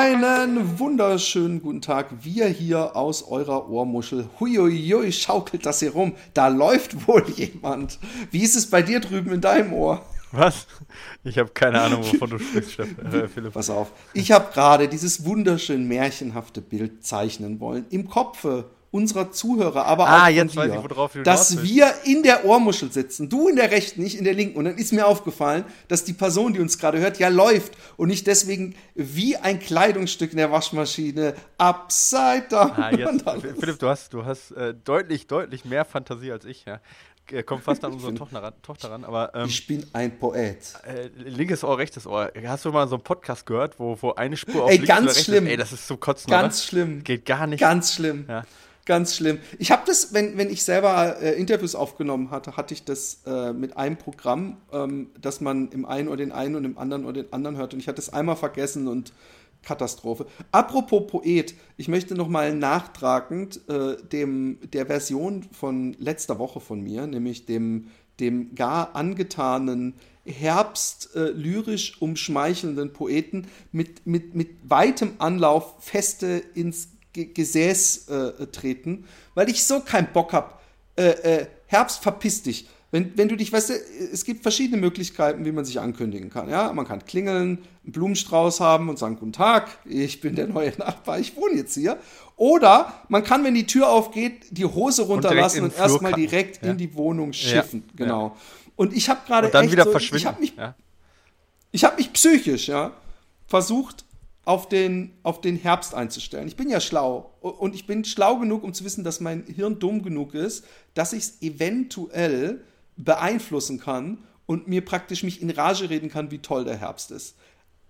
Einen wunderschönen guten Tag. Wir hier aus eurer Ohrmuschel. Huiuiui, schaukelt das hier rum. Da läuft wohl jemand. Wie ist es bei dir drüben in deinem Ohr? Was? Ich habe keine Ahnung, wovon du sprichst, äh, Philipp. Pass auf. Ich habe gerade dieses wunderschön märchenhafte Bild zeichnen wollen. Im Kopfe unserer Zuhörer, aber ah, auch jetzt von weiß dir, ich, worauf du dass wir in der Ohrmuschel sitzen, du in der rechten, ich in der linken. Und dann ist mir aufgefallen, dass die Person, die uns gerade hört, ja läuft und nicht deswegen wie ein Kleidungsstück in der Waschmaschine upside down. Ah, jetzt. Philipp, du hast, du hast äh, deutlich, deutlich mehr Fantasie als ich. Ja. Äh, Kommt fast an unsere Tochter ran, Tochter ran aber ähm, Ich bin ein Poet. äh, linkes Ohr, rechtes Ohr. Hast du mal so einen Podcast gehört, wo, wo eine Spur auf Ey, links ganz schlimm. ist? Ey, das ist so kotzen, Ganz oder? schlimm. Geht gar nicht. Ganz schlimm. Ja. Ganz schlimm. Ich habe das, wenn, wenn ich selber äh, Interviews aufgenommen hatte, hatte ich das äh, mit einem Programm, ähm, dass man im einen oder den einen und im anderen oder den anderen hört. Und ich hatte es einmal vergessen und Katastrophe. Apropos Poet, ich möchte noch mal nachtragend äh, dem, der Version von letzter Woche von mir, nämlich dem, dem gar angetanen Herbst äh, lyrisch umschmeichelnden Poeten mit, mit, mit weitem Anlauf feste ins Gesäß äh, treten, weil ich so keinen Bock hab. Äh, äh, Herbst, verpiss dich. Wenn, wenn du dich, weißt du, es gibt verschiedene Möglichkeiten, wie man sich ankündigen kann. Ja, man kann klingeln, einen Blumenstrauß haben und sagen, guten Tag, ich bin der neue Nachbar, ich wohne jetzt hier. Oder man kann, wenn die Tür aufgeht, die Hose runterlassen und, Flur erstmal direkt Ja. in die Wohnung schiffen. Ja, Genau. Und ich habe gerade Und dann echt wieder so, verschwinden. ich habe mich ich habe mich psychisch, ja, versucht, auf den, auf den Herbst einzustellen. Ich bin ja schlau und ich bin schlau genug, um zu wissen, dass mein Hirn dumm genug ist, dass ich es eventuell beeinflussen kann und mir praktisch mich in Rage reden kann, wie toll der Herbst ist.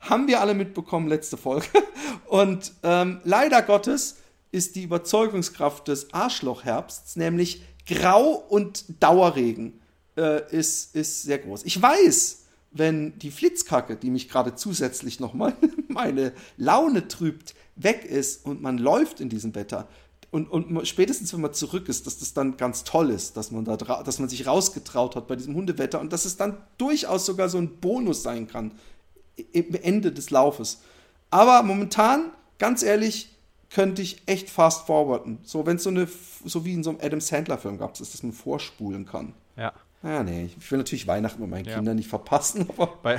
Haben wir alle mitbekommen, letzte Folge. Und ähm, leider Gottes ist die Überzeugungskraft des Arschlochherbsts, nämlich Grau und Dauerregen, äh, ist, ist sehr groß. Ich weiß, wenn die Flitzkacke, die mich gerade zusätzlich nochmal meine Laune trübt, weg ist und man läuft in diesem Wetter und, und spätestens wenn man zurück ist, dass das dann ganz toll ist, dass man da dass man sich rausgetraut hat bei diesem Hundewetter und dass es dann durchaus sogar so ein Bonus sein kann im Ende des Laufes. Aber momentan, ganz ehrlich, könnte ich echt fast forwarden. So, wenn es so eine, so wie in so einem Adam Sandler-Film gab, ist, dass man vorspulen kann. ja. Ah, nee, ich will natürlich Weihnachten mit meinen Ja. Kindern nicht verpassen, aber Bei,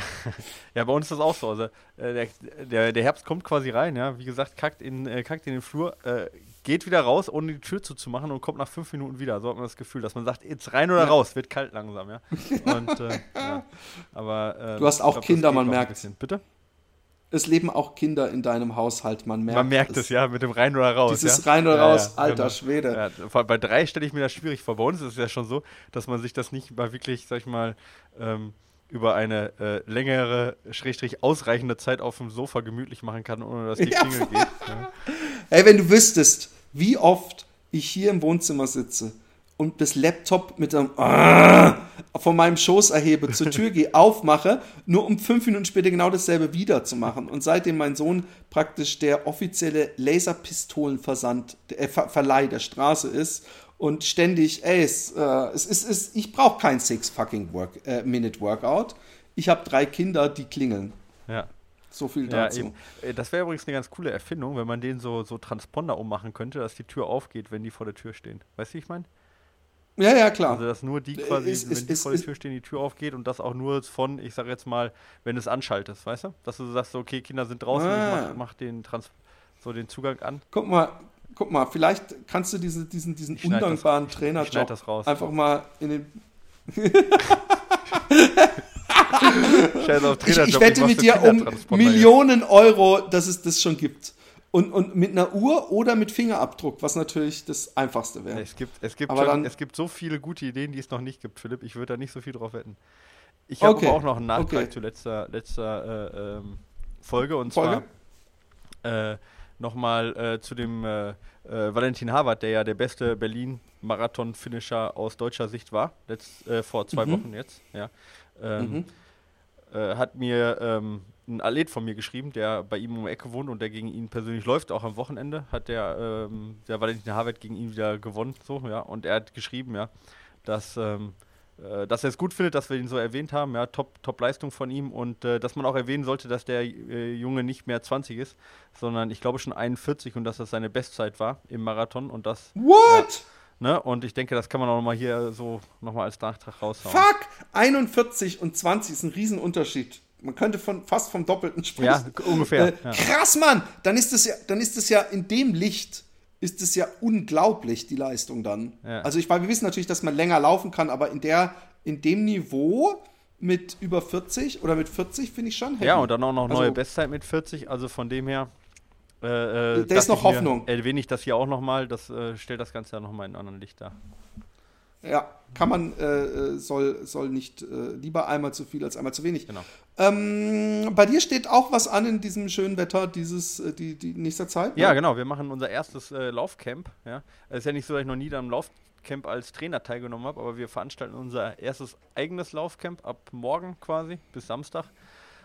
ja, bei uns ist das auch so. Also, äh, der, der, der Herbst kommt quasi rein, ja. Wie gesagt, kackt in, äh, kackt in den Flur, äh, geht wieder raus, ohne die Tür zuzumachen und kommt nach fünf Minuten wieder. So hat man das Gefühl, dass man sagt, jetzt rein oder Ja. raus, wird kalt langsam, ja. Und, äh, ja. Aber, äh, Du hast auch das Kinder, man merkt. Bitte? Es leben auch Kinder in deinem Haushalt, man merkt Man merkt es, ja, mit dem rein oder raus. Dieses ja? rein oder Ja, raus, ja, alter genau. Schwede. Bei drei stelle ich mir das schwierig vor. Bei uns ist es ja schon so, dass man sich das nicht mal wirklich, sag ich mal, ähm, über eine äh, längere, schrägstrich ausreichende Zeit auf dem Sofa gemütlich machen kann, ohne dass die Klingel geht. Ey, wenn du wüsstest, wie oft ich hier im Wohnzimmer sitze und das Laptop mit einem Ah von meinem Schoß erhebe, zur Tür gehe, aufmache, nur um fünf Minuten später genau dasselbe wieder zu machen. Und seitdem mein Sohn praktisch der offizielle Laserpistolenversand, der äh, Ver Verleih der Straße ist und ständig, ey, es, äh, es ist, es, ich brauche kein six fucking work, äh, Minute Workout. Ich habe drei Kinder, die klingeln. ja. So viel Ja, dazu. eben. Äh, Das wäre übrigens eine ganz coole Erfindung, wenn man den so, so Transponder ummachen könnte, dass die Tür aufgeht, wenn die vor der Tür stehen. Weißt du, wie ich meine? Ja, ja, klar. Also, dass nur die quasi, Ist- wenn ist- die vor der Tür stehen, die Tür aufgeht und das auch nur von, ich sag jetzt mal, wenn du es anschaltest, weißt du? Dass du sagst, okay, Kinder sind draußen, Ah. ich mach, mach den, Trans so den Zugang an. Guck mal, guck mal, vielleicht kannst du diese, diesen, diesen Ich das- undankbaren ich Trainerjob das raus. einfach mal in den. Scheiß auf Ich, ich Trainerjob, wette mach mit dir um. Millionen Euro, dass es das schon gibt. Und, und mit einer Uhr oder mit Fingerabdruck, was natürlich das Einfachste wäre. Es gibt, es, gibt Aber schon, dann- es gibt so viele gute Ideen, die es noch nicht gibt, Philipp. Ich würde da nicht so viel drauf wetten. Ich habe Okay, aber auch noch einen Nachtrag okay. zu letzter, letzter äh, ähm, Folge und Folge? zwar äh, nochmal äh, zu dem äh, äh, Valentin Harvard, der ja der beste Berlin-Marathon-Finisher aus deutscher Sicht war, letzt, äh, vor zwei mhm. Wochen jetzt, ja. Ähm, mhm. Hat mir ähm, ein Athlet von mir geschrieben, der bei ihm um die Ecke wohnt und der gegen ihn persönlich läuft, auch am Wochenende, hat der, ähm, der Valentin Harvard gegen ihn wieder gewonnen, so, ja. Und er hat geschrieben, ja, dass ähm, äh, dass er es gut findet, dass wir ihn so erwähnt haben. Ja, top, top Leistung von ihm und äh, dass man auch erwähnen sollte, dass der äh, Junge nicht mehr 20 ist, sondern ich glaube schon 41 und dass das seine Bestzeit war im Marathon und das. What? Ne? Und ich denke, das kann man auch nochmal hier so nochmal als Nachtrag raushauen. Fuck! 41 und 20 ist ein Riesenunterschied. Man könnte von, fast vom Doppelten sprechen. Ja, ungefähr. Äh, ja. Krass, Mann! Dann ist es ja, dann ist es ja in dem Licht ist es ja unglaublich, die Leistung dann. Ja. Also ich weil wir wissen natürlich, dass man länger laufen kann, aber in der, in dem Niveau mit über 40 oder mit 40 finde ich schon. Heavy. Ja, und dann auch noch neue also, Bestzeit mit 40, also von dem her. Äh, äh, da ist noch Hoffnung. Erwähne ich das hier auch nochmal, das äh, stellt das Ganze ja nochmal in einem anderen Licht dar. Ja, kann man, äh, äh, soll, soll nicht äh, lieber einmal zu viel als einmal zu wenig. Genau. Ähm, bei dir steht auch was an in diesem schönen Wetter, dieses, äh, die, die nächster Zeit? Ja, ne? genau. Wir machen unser erstes äh, Laufcamp. Ja. Es ist ja nicht so, dass ich noch nie am Laufcamp als Trainer teilgenommen habe, aber wir veranstalten unser erstes eigenes Laufcamp ab morgen quasi bis Samstag.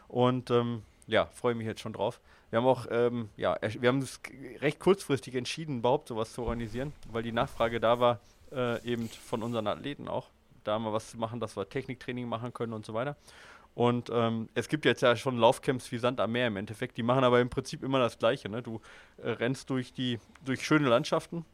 Und ähm, ja, freue mich jetzt schon drauf. Wir haben auch, ähm, ja, wir haben es recht kurzfristig entschieden, überhaupt sowas zu organisieren, weil die Nachfrage da war, äh, eben von unseren Athleten auch, da mal was zu machen, dass wir Techniktraining machen können und so weiter. Und ähm, es gibt jetzt ja schon Laufcamps wie Sand am Meer im Endeffekt, die machen aber im Prinzip immer das Gleiche. Ne? Du äh, rennst durch die durch schöne Landschaften,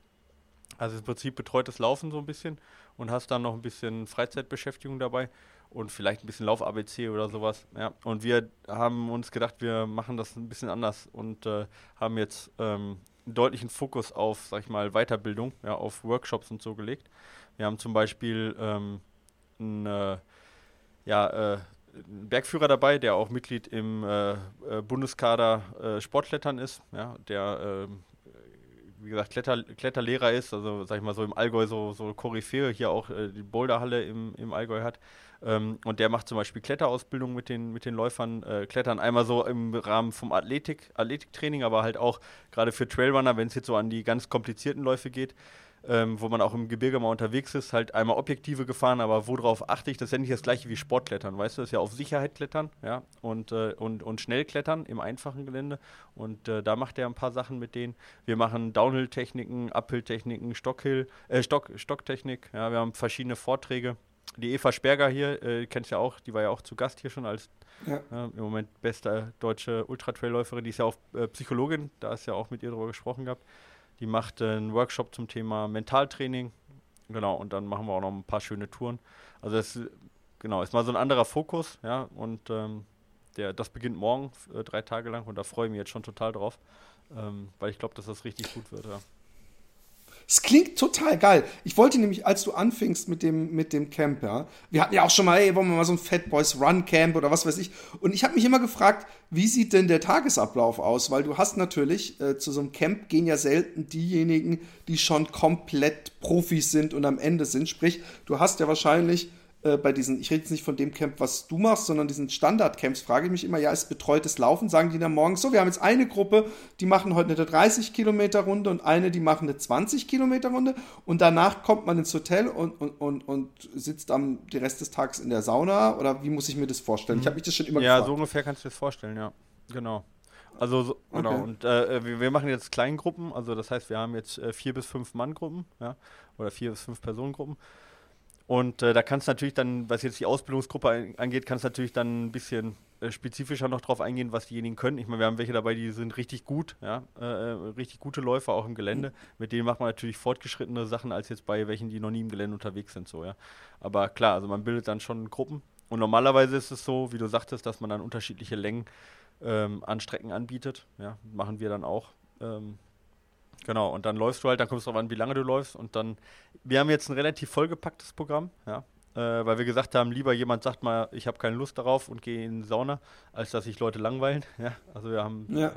also im Prinzip betreutes Laufen so ein bisschen und hast dann noch ein bisschen Freizeitbeschäftigung dabei und vielleicht ein bisschen Lauf-ABC oder sowas. Ja. Und wir haben uns gedacht, wir machen das ein bisschen anders und äh, haben jetzt ähm, einen deutlichen Fokus auf, sag ich mal, Weiterbildung, ja, auf Workshops und so gelegt. Wir haben zum Beispiel ähm, einen, äh, ja, äh, einen Bergführer dabei, der auch Mitglied im äh, äh Bundeskader äh, Sportklettern ist, ja, der ähm, wie gesagt, Kletter, Kletterlehrer ist, also sag ich mal so im Allgäu so, so Koryphäe, hier auch äh, die Boulderhalle im, im Allgäu hat. Ähm, und der macht zum Beispiel Kletterausbildung mit den, mit den Läufern, äh, Klettern einmal so im Rahmen vom Athletik, Athletiktraining, aber halt auch gerade für Trailrunner, wenn es jetzt so an die ganz komplizierten Läufe geht, ähm, wo man auch im Gebirge mal unterwegs ist, halt einmal Objektive gefahren, aber worauf achte ich? Das ist ja nicht das gleiche wie Sportklettern, weißt du? Das ist ja auf Sicherheit klettern, ja, und, äh, und, und schnell klettern im einfachen Gelände. Und äh, da macht er ein paar Sachen mit denen. Wir machen Downhill-Techniken, Uphill-Techniken, Stockhill, äh, Stock, Stocktechnik, ja, wir haben verschiedene Vorträge die Eva Sperger hier, äh, kennst ja auch, die war ja auch zu Gast hier schon als ja. äh, im Moment beste deutsche Ultratrailläuferin. Die ist ja auch äh, Psychologin, da ist ja auch mit ihr darüber gesprochen gehabt. Die macht äh, einen Workshop zum Thema Mentaltraining. Genau, und dann machen wir auch noch ein paar schöne Touren. Also das genau, ist mal so ein anderer Fokus, ja, und ähm, der, das beginnt morgen, äh, drei Tage lang, und da freue ich mich jetzt schon total drauf, ähm, weil ich glaube, dass das richtig gut wird, ja. Es klingt total geil. Ich wollte nämlich, als du anfingst mit dem, mit dem Camp, wir hatten ja auch schon mal, ey, wollen wir mal so ein Fat Boys Run Camp oder was weiß ich. Und ich habe mich immer gefragt, wie sieht denn der Tagesablauf aus? Weil du hast natürlich, äh, zu so einem Camp gehen ja selten diejenigen, die schon komplett Profis sind und am Ende sind. Sprich, du hast ja wahrscheinlich äh, bei diesen, ich rede jetzt nicht von dem Camp, was du machst, sondern diesen Standard-Camps, frage ich mich immer, ja, ist betreutes Laufen? Sagen die dann morgens so, wir haben jetzt eine Gruppe, die machen heute eine 30 Kilometer Runde und eine, die machen eine 20 Kilometer Runde und danach kommt man ins Hotel und, und, und, und sitzt am den Rest des Tages in der Sauna oder wie muss ich mir das vorstellen? Ich habe mich das schon immer ja, gefragt. Ja, so ungefähr kannst du dir das vorstellen, ja. Genau. Also so, genau, okay. und äh, wir, wir, machen jetzt Kleingruppen, also das heißt, wir haben jetzt äh, vier bis fünf Mann-Gruppen, ja, oder vier bis fünf Personengruppen. Und äh, da kannst du natürlich dann, was jetzt die Ausbildungsgruppe angeht, kannst du natürlich dann ein bisschen äh, spezifischer noch drauf eingehen, was diejenigen können. Ich meine, wir haben welche dabei, die sind richtig gut, ja, äh, äh, richtig gute Läufer auch im Gelände. Mhm. Mit denen macht man natürlich fortgeschrittene Sachen als jetzt bei welchen, die noch nie im Gelände unterwegs sind, so, ja. Aber klar, also man bildet dann schon Gruppen. Und normalerweise ist es so, wie du sagtest, dass man dann unterschiedliche Längen ähm, an Strecken anbietet. Ja, machen wir dann auch. Ähm, Genau, und dann läufst du halt, dann kommst du darauf an, wie lange du läufst. Und dann, wir haben jetzt ein relativ vollgepacktes Programm, ja, äh, weil wir gesagt haben, lieber jemand sagt mal, ich habe keine Lust darauf und gehe in die Sauna, als dass sich Leute langweilen. Ja, also wir haben ja.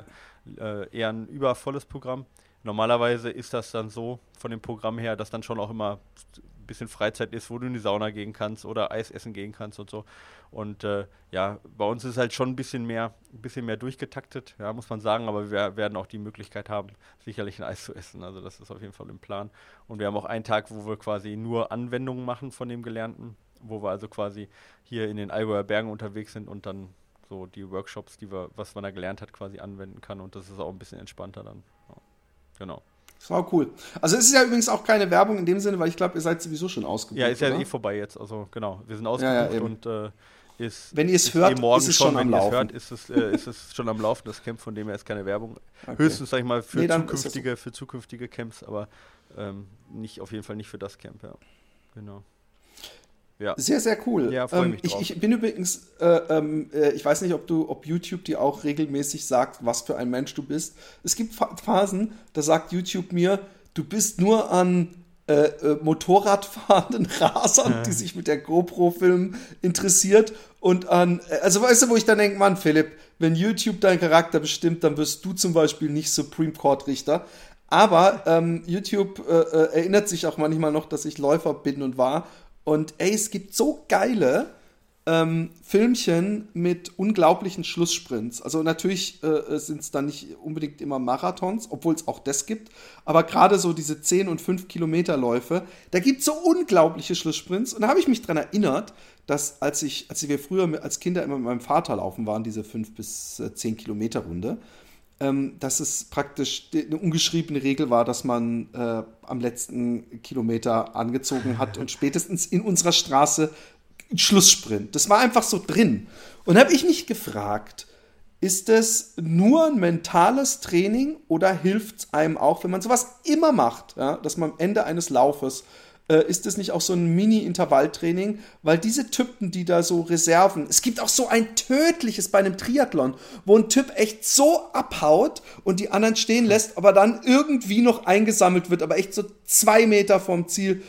äh, eher ein übervolles Programm. Normalerweise ist das dann so von dem Programm her, dass dann schon auch immer bisschen Freizeit ist, wo du in die Sauna gehen kannst oder Eis essen gehen kannst und so. Und äh, ja, bei uns ist halt schon ein bisschen mehr, ein bisschen mehr durchgetaktet, ja, muss man sagen, aber wir werden auch die Möglichkeit haben, sicherlich ein Eis zu essen. Also das ist auf jeden Fall im Plan. Und wir haben auch einen Tag, wo wir quasi nur Anwendungen machen von dem Gelernten, wo wir also quasi hier in den Allgäuer Bergen unterwegs sind und dann so die Workshops, die wir, was man da gelernt hat, quasi anwenden kann. Und das ist auch ein bisschen entspannter dann. Ja. Genau. Das war cool. Also es ist ja übrigens auch keine Werbung in dem Sinne, weil ich glaube, ihr seid sowieso schon ausgebucht. Ja, ist ja oder? eh vorbei jetzt. Also genau, wir sind ausgebucht Ja, ja, und äh, ist, Wenn ihr es hört, eh morgen ist es schon, schon am wenn ihr es Laufen. hört, ist es, äh, ist es schon am Laufen, das Camp, von dem her ist keine Werbung. Okay. Höchstens, sag ich mal, für Nee, zukünftige, für zukünftige Camps, aber ähm, nicht, auf jeden Fall nicht für das Camp, ja. Genau. Ja. Sehr, sehr cool. Ja, freu ähm, mich ich, drauf. ich bin übrigens, äh, ähm, äh, ich weiß nicht, ob du, ob YouTube dir auch regelmäßig sagt, was für ein Mensch du bist. Es gibt Pha- Phasen, da sagt YouTube mir, du bist nur an äh, äh, Motorradfahrenden Rasern, die sich mit der GoPro-Film interessiert und an, äh, also weißt du, wo ich dann denke, Mann, Philipp, wenn YouTube deinen Charakter bestimmt, dann wirst du zum Beispiel nicht Supreme Court Richter. Aber ähm, YouTube äh, äh, erinnert sich auch manchmal noch, dass ich Läufer bin und war. Und ey, es gibt so geile ähm, Filmchen mit unglaublichen Schlusssprints. Also natürlich äh, sind es dann nicht unbedingt immer Marathons, obwohl es auch das gibt. Aber gerade so diese 10 und 5 Kilometer Läufe, da gibt es so unglaubliche Schlusssprints. Und da habe ich mich dran erinnert, dass als ich, als wir früher als Kinder immer mit meinem Vater laufen waren, diese 5 bis äh, 10 Kilometer Runde, ähm, dass es praktisch eine ungeschriebene Regel war, dass man äh, am letzten Kilometer angezogen hat und spätestens in unserer Straße Schlusssprint. Das war einfach so drin. Und habe ich mich gefragt, ist es nur ein mentales Training oder hilft es einem auch, wenn man sowas immer macht, ja, dass man am Ende eines Laufes äh, ist es nicht auch so ein Mini-Intervalltraining? Weil diese Typen, die da so Reserven, es gibt auch so ein tödliches bei einem Triathlon, wo ein Typ echt so abhaut und die anderen stehen lässt, aber dann irgendwie noch eingesammelt wird, aber echt so zwei Meter vom Ziel.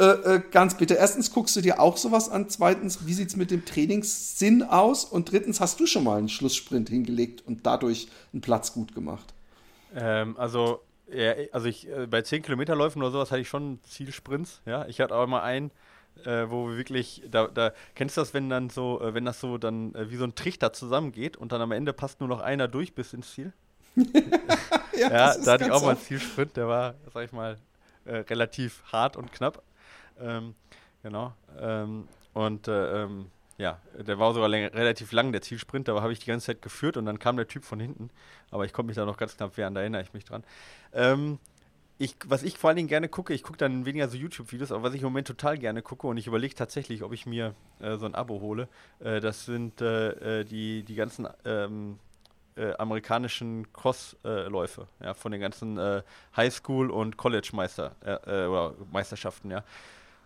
Äh, äh, ganz bitte. Erstens guckst du dir auch sowas an. Zweitens, wie sieht's mit dem Trainingssinn aus? Und drittens, hast du schon mal einen Schlusssprint hingelegt und dadurch einen Platz gut gemacht? Ähm, also, ja, also ich, äh, bei 10 Kilometerläufen oder sowas hatte ich schon Zielsprints, ja. Ich hatte auch mal einen, äh, wo wir wirklich, da, da, kennst du das, wenn dann so, äh, wenn das so dann äh, wie so ein Trichter zusammengeht und dann am Ende passt nur noch einer durch bis ins Ziel? Ja, das ist da hatte ich auch mal einen. Zielsprint, der war, sag ich mal, äh, relativ hart und knapp. Ähm, genau. Ähm, und äh, ähm, ja, der war sogar läng relativ lang, der Zielsprint, da habe ich die ganze Zeit geführt und dann kam der Typ von hinten. Aber ich konnte mich da noch ganz knapp wehren, da erinnere ich mich dran. Ähm, ich, was ich vor allen Dingen gerne gucke, ich gucke dann weniger so YouTube-Videos, aber was ich im Moment total gerne gucke und ich überlege tatsächlich, ob ich mir äh, so ein Abo hole, äh, das sind äh, äh, die, die ganzen ähm, äh, amerikanischen Crossläufe, ja, von den ganzen äh, Highschool- und College-Meister oder Meisterschaften, ja.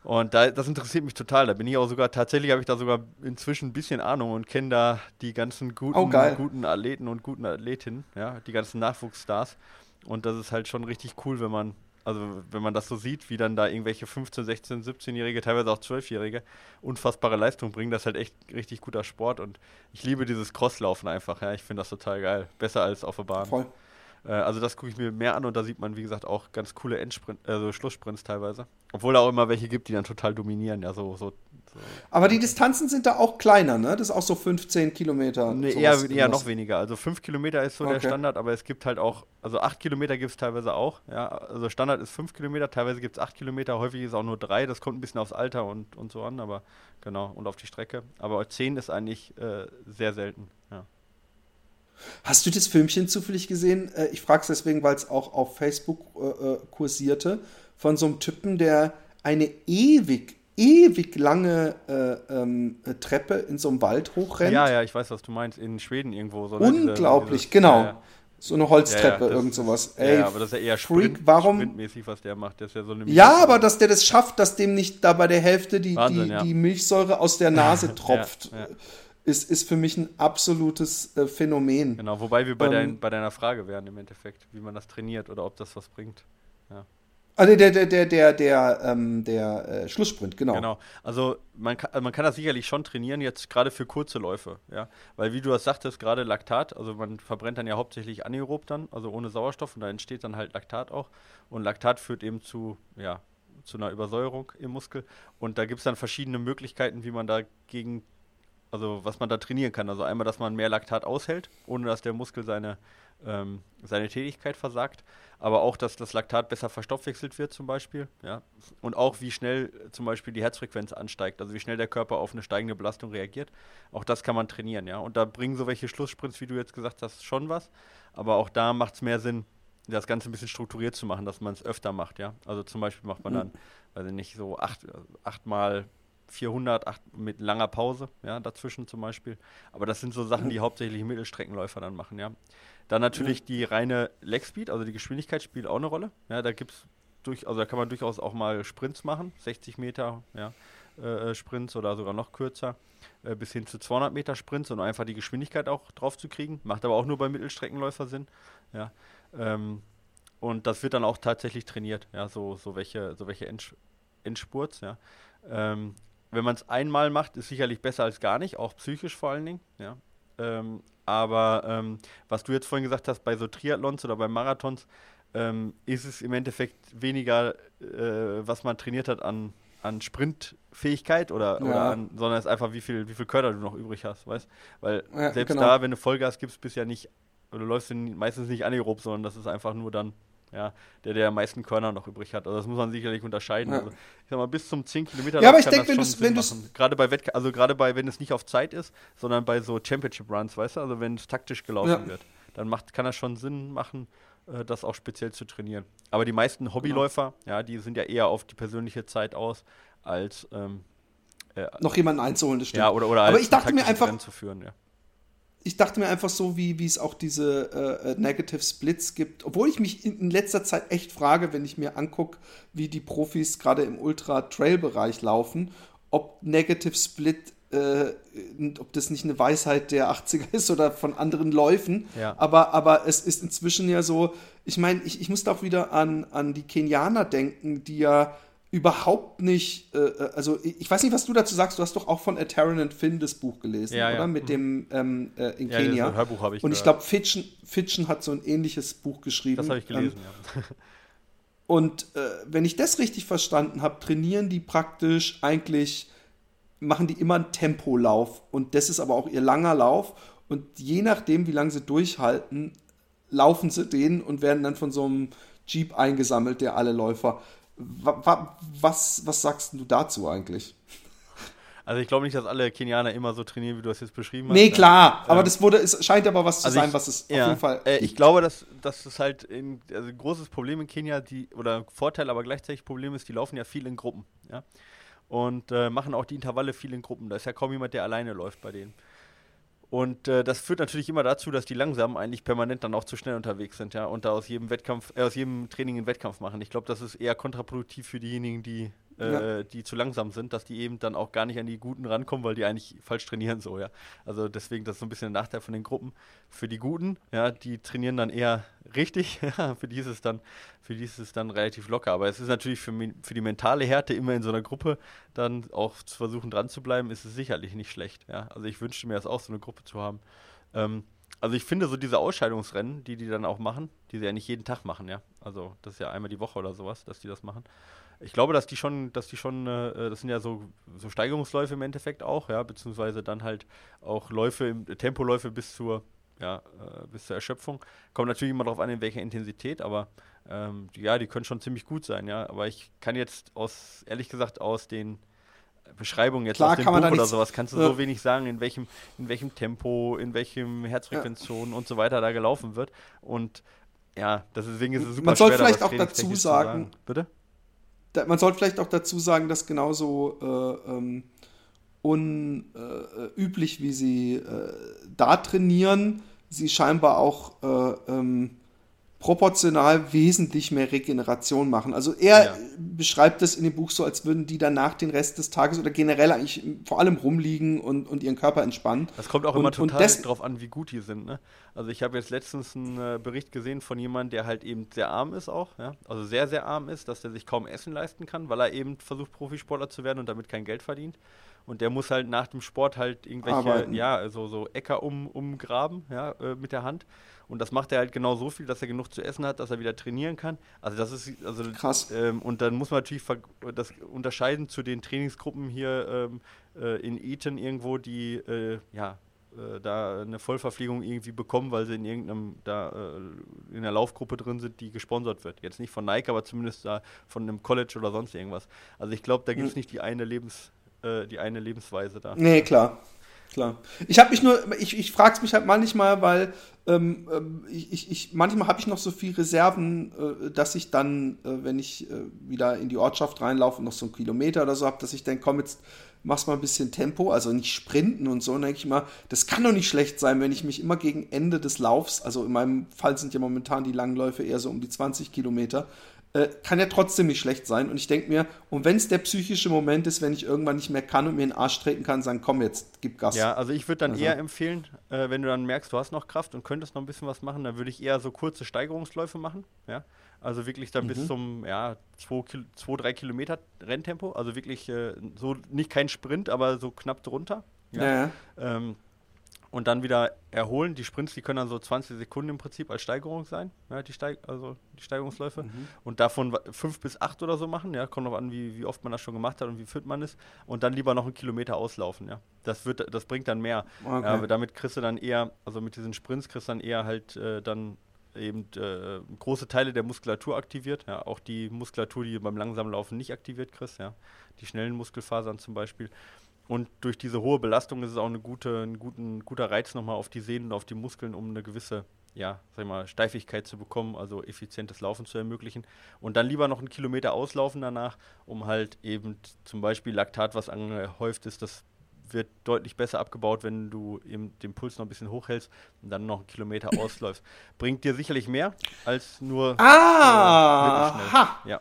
Und da, das interessiert mich total. Da bin ich auch sogar, tatsächlich habe ich da sogar inzwischen ein bisschen Ahnung und kenne da die ganzen guten, Oh, guten Athleten und guten Athletinnen, ja, die ganzen Nachwuchsstars. Und das ist halt schon richtig cool, wenn man, also wenn man das so sieht, wie dann da irgendwelche 15, 16, 17-Jährige, teilweise auch 12-Jährige unfassbare Leistung bringen. Das ist halt echt richtig guter Sport und ich liebe dieses Crosslaufen einfach, ja. Ich finde das total geil. Besser als auf der Bahn. Voll. Äh, also das gucke ich mir mehr an und da sieht man, wie gesagt, auch ganz coole Endsprint, also Schlusssprints teilweise. Obwohl da auch immer welche gibt, die dann total dominieren, ja, so, so, so Aber die Distanzen sind da auch kleiner, ne? Das ist auch so 15 Kilometer. Nee, eher, eher noch weniger. Also 5 Kilometer ist so der Okay. Standard, aber es gibt halt auch, also 8 Kilometer gibt es teilweise auch. Ja, also Standard ist 5 Kilometer, teilweise gibt es 8 Kilometer, häufig ist auch nur 3. Das kommt ein bisschen aufs Alter und, und so an, aber genau, und auf die Strecke. Aber 10 ist eigentlich äh, sehr selten. Ja. Hast du das Filmchen zufällig gesehen? Äh, Ich frage es deswegen, weil es auch auf Facebook äh, äh, kursierte, von so einem Typen, der eine ewig, ewig lange äh, ähm, äh, Treppe in so einem Wald hochrennt. ja, ja, ich weiß, was du meinst. In Schweden irgendwo. So, ne, diese- Unglaublich, diese- genau. Ja, ja. So eine Holztreppe, Ja, ja, irgend sowas. Ey, ja, aber das ist ja eher Freak, Sprint, warum- sprintmäßig, was der macht. Das ist ja so eine Ja, aber dass der das schafft, dass dem nicht da bei der Hälfte die, Wahnsinn, die, die Milchsäure aus der Nase tropft, ja. Ist, ist für mich ein absolutes äh, Phänomen. Genau, wobei wir bei, Ähm, dein, bei deiner Frage wären im Endeffekt, wie man das trainiert oder ob das was bringt. Ah, nee, der, der, der, der, der, ähm, der äh, Schlusssprint, genau. Genau. Also man kann, man kann das sicherlich schon trainieren, jetzt gerade für kurze Läufe, ja. Weil wie du das sagtest, gerade Laktat, also man verbrennt dann ja hauptsächlich anaerob dann, also ohne Sauerstoff und da entsteht dann halt Laktat auch. Und Laktat führt eben zu, ja, zu einer Übersäuerung im Muskel. Und da gibt es dann verschiedene Möglichkeiten, wie man dagegen, also was man da trainieren kann. Also einmal, dass man mehr Laktat aushält, ohne dass der Muskel seine, ähm, seine Tätigkeit versagt. Aber auch, dass das Laktat besser verstoffwechselt wird zum Beispiel. Ja? Und auch, wie schnell zum Beispiel die Herzfrequenz ansteigt. Also wie schnell der Körper auf eine steigende Belastung reagiert. Auch das kann man trainieren. Ja? Und da bringen so welche Schlusssprints, wie du jetzt gesagt hast, schon was. Aber auch da macht es mehr Sinn, das Ganze ein bisschen strukturiert zu machen, dass man es öfter macht, ja. Also zum Beispiel macht man mhm. dann, weiß ich nicht, so acht, achtmal 400 acht, mit langer Pause, ja, dazwischen zum Beispiel. Aber das sind so Sachen, die hauptsächlich Mittelstreckenläufer dann machen, ja. Dann natürlich ja. die reine Legspeed, also die Geschwindigkeit spielt auch eine Rolle. Ja, da gibt's durch, also da kann man durchaus auch mal Sprints machen, 60 Meter, ja, äh, äh, Sprints oder sogar noch kürzer, äh, bis hin zu 200 Meter Sprints und einfach die Geschwindigkeit auch drauf zu kriegen. Macht aber auch nur bei Mittelstreckenläufer Sinn, ja. Ähm, und das wird dann auch tatsächlich trainiert, ja, so, so welche, so welche End Endspurts, ja. Ähm, wenn man es einmal macht, ist sicherlich besser als gar nicht, auch psychisch vor allen Dingen, ja. Ähm, aber ähm, was du jetzt vorhin gesagt hast, bei so Triathlons oder bei Marathons, ähm, ist es im Endeffekt weniger, äh, was man trainiert hat an, an Sprintfähigkeit oder, ja. oder an, sondern es ist einfach, wie viel, wie viel Körner du noch übrig hast, weißt Weil ja, selbst genau. da, wenn du Vollgas gibst, bist ja nicht du läufst meistens nicht anaerob, sondern das ist einfach nur dann ja, der, der am meisten Körner noch übrig hat. Also das muss man sicherlich unterscheiden. Ja. Also, ich sag mal, bis zum 10 Kilometer. Ja, aber ich denke, wenn du wenn Gerade bei Wettk also gerade bei, wenn es nicht auf Zeit ist, sondern bei so Championship Runs, weißt du, also wenn es taktisch gelaufen ja. wird, dann macht, kann das schon Sinn machen, äh, das auch speziell zu trainieren. Aber die meisten Hobbyläufer, genau. ja, die sind ja eher auf die persönliche Zeit aus, als ähm, äh, noch jemanden einzuholen, das stimmt. Ja, oder, oder aber ich dachte mir einfach, führen, ja ich dachte mir einfach so, wie, wie es auch diese äh, äh, Negative Splits gibt, obwohl ich mich in, in, letzter Zeit echt frage, wenn ich mir angucke, wie die Profis gerade im Ultra-Trail-Bereich laufen, ob Negative Split, äh, ob das nicht eine Weisheit der 80er ist oder von anderen Läufen. Ja. Aber, aber es ist inzwischen ja so, ich meine, ich, ich muss auch wieder an, an die Kenianer denken, die ja überhaupt nicht, äh, äh, also ich weiß nicht, was du dazu sagst, du hast doch auch von A and Finn das Buch gelesen, ja, oder? Ja. Mit dem ähm, äh, in ja, Kenia. Das Hörbuch habe ich Und ich glaube, Fitchen, Fitchen hat so ein ähnliches Buch geschrieben. Das habe ich gelesen, ähm, ja. Und äh, wenn ich das richtig verstanden habe, trainieren die praktisch eigentlich, machen die immer einen Tempolauf. Und das ist aber auch ihr langer Lauf. Und je nachdem, wie lange sie durchhalten, laufen sie den und werden dann von so einem Jeep eingesammelt, der alle Läufer was, was sagst du dazu eigentlich? Also ich glaube nicht, dass alle Kenianer immer so trainieren, wie du es jetzt beschrieben hast. Nee, klar, ähm, aber das wurde, es scheint aber was zu also sein, ich, was es ja, auf jeden Fall. Äh, ich glaube, dass, dass es halt in, also ein großes Problem in Kenia, die, oder Vorteil, aber gleichzeitig Problem ist, die laufen ja viel in Gruppen, ja. Und äh, machen auch die Intervalle viel in Gruppen. Da ist ja kaum jemand, der alleine läuft bei denen. Und äh, das führt natürlich immer dazu, dass die langsam eigentlich permanent dann auch zu schnell unterwegs sind, ja, und da aus jedem Wettkampf, äh, aus jedem Training einen Wettkampf machen. Ich glaube, das ist eher kontraproduktiv für diejenigen, die ja. äh, die zu langsam sind, dass die eben dann auch gar nicht an die Guten rankommen, weil die eigentlich falsch trainieren so, ja. Also deswegen, das ist so ein bisschen ein Nachteil von den Gruppen. Für die Guten, ja, die trainieren dann eher richtig, ja, für die ist es dann, für die ist es dann relativ locker. Aber es ist natürlich für, für die mentale Härte immer in so einer Gruppe dann auch zu versuchen dran zu bleiben, ist es sicherlich nicht schlecht, ja. Also ich wünschte mir das auch, so eine Gruppe zu haben. Ähm, also ich finde so diese Ausscheidungsrennen, die die dann auch machen, die sie ja nicht jeden Tag machen, ja. Also das ist ja einmal die Woche oder sowas, dass die das machen ich glaube, dass die schon, dass die schon, äh, das sind ja so, so Steigerungsläufe im Endeffekt auch, ja, beziehungsweise dann halt auch Läufe, Tempoläufe bis zur, ja, äh, bis zur Erschöpfung. Kommt natürlich immer darauf an, in welcher Intensität, aber ähm, ja, die können schon ziemlich gut sein, ja. Aber ich kann jetzt aus, ehrlich gesagt, aus den Beschreibungen jetzt Klar, aus dem Buch oder sowas, kannst du ja. so wenig sagen, in welchem, in welchem Tempo, in welchem Herzfrequenzzonen ja. und so weiter da gelaufen wird. Und ja, deswegen ist es super Man soll vielleicht auch dazu sagen, sagen, bitte? Da, man sollte vielleicht auch dazu sagen, dass genauso äh, ähm, unüblich, äh, wie sie äh, da trainieren, sie scheinbar auch äh, ähm, proportional wesentlich mehr Regeneration machen. Also er ja. beschreibt das in dem Buch so, als würden die danach den Rest des Tages oder generell eigentlich vor allem rumliegen und, und ihren Körper entspannen. Das kommt auch und, immer total drauf an, wie gut die sind. Ne? Also ich habe jetzt letztens einen äh, Bericht gesehen von jemandem, der halt eben sehr arm ist auch, ja? also sehr, sehr arm ist, dass der sich kaum Essen leisten kann, weil er eben versucht, Profisportler zu werden und damit kein Geld verdient. Und der muss halt nach dem Sport halt irgendwelche, Arbeiten. ja, so, so Äcker um, umgraben, ja, äh, mit der Hand Und das macht er halt genau so viel, dass er genug zu essen hat, dass er wieder trainieren kann. Also das ist also krass. Ähm, und dann muss man natürlich das unterscheiden zu den Trainingsgruppen hier ähm, äh, in Eton irgendwo, die äh, ja äh, da eine Vollverpflegung irgendwie bekommen, weil sie in irgendeinem da äh, in der Laufgruppe drin sind, die gesponsert wird. Jetzt nicht von Nike, aber zumindest da von einem College oder sonst irgendwas. Also ich glaube, da gibt es hm. nicht die eine Lebens äh, die eine Lebensweise da. Nee, klar. Klar. Ich habe mich nur, ich, ich frage es mich halt manchmal, weil ähm, ähm, ich, ich, manchmal habe ich noch so viel Reserven, äh, dass ich dann, äh, wenn ich äh, wieder in die Ortschaft reinlaufe, noch so einen Kilometer oder so habe, dass ich denke, komm, jetzt machst mal ein bisschen Tempo, also nicht sprinten und so. Und denke ich mal, das kann doch nicht schlecht sein, wenn ich mich immer gegen Ende des Laufs, also in meinem Fall sind ja momentan die Langläufe eher so um die 20 Kilometer, äh, kann ja trotzdem nicht schlecht sein. Und ich denke mir, und wenn es der psychische Moment ist, wenn ich irgendwann nicht mehr kann und mir in den Arsch treten kann, sagen, komm jetzt, gib Gas. Ja, also ich würde dann also. eher empfehlen, äh, wenn du dann merkst, du hast noch Kraft und könntest noch ein bisschen was machen, dann würde ich eher so kurze Steigerungsläufe machen. Ja. Also wirklich dann mhm. bis zum, ja, 2-3 Kilometer Renntempo. Also wirklich äh, so, nicht kein Sprint, aber so knapp drunter. Ja. ja. Ähm, und dann wieder erholen. Die Sprints, die können dann so 20 Sekunden im Prinzip als Steigerung sein, ja, die, Steig also die Steigerungsläufe. Mhm. Und davon fünf bis acht oder so machen, ja, kommt noch an, wie, wie oft man das schon gemacht hat und wie fit man ist. Und dann lieber noch einen Kilometer auslaufen, ja. Das wird, das bringt dann mehr. Okay. Ja, aber damit kriegst du dann eher, also mit diesen Sprints kriegst du dann eher halt äh, dann eben äh, große Teile der Muskulatur aktiviert, ja, auch die Muskulatur, die beim langsamen Laufen nicht aktiviert kriegst, ja, die schnellen Muskelfasern zum Beispiel. Und durch diese hohe Belastung ist es auch eine gute, ein, guten, guter Reiz nochmal auf die Sehnen und auf die Muskeln, um eine gewisse ja, sag mal, Steifigkeit zu bekommen, also effizientes Laufen zu ermöglichen. Und dann lieber noch einen Kilometer auslaufen danach, um halt eben zum Beispiel Laktat, was angehäuft ist, das wird deutlich besser abgebaut, wenn du eben den Puls noch ein bisschen hochhältst und dann noch einen Kilometer ausläufst. Bringt dir sicherlich mehr als nur. Ah! Äh, ja.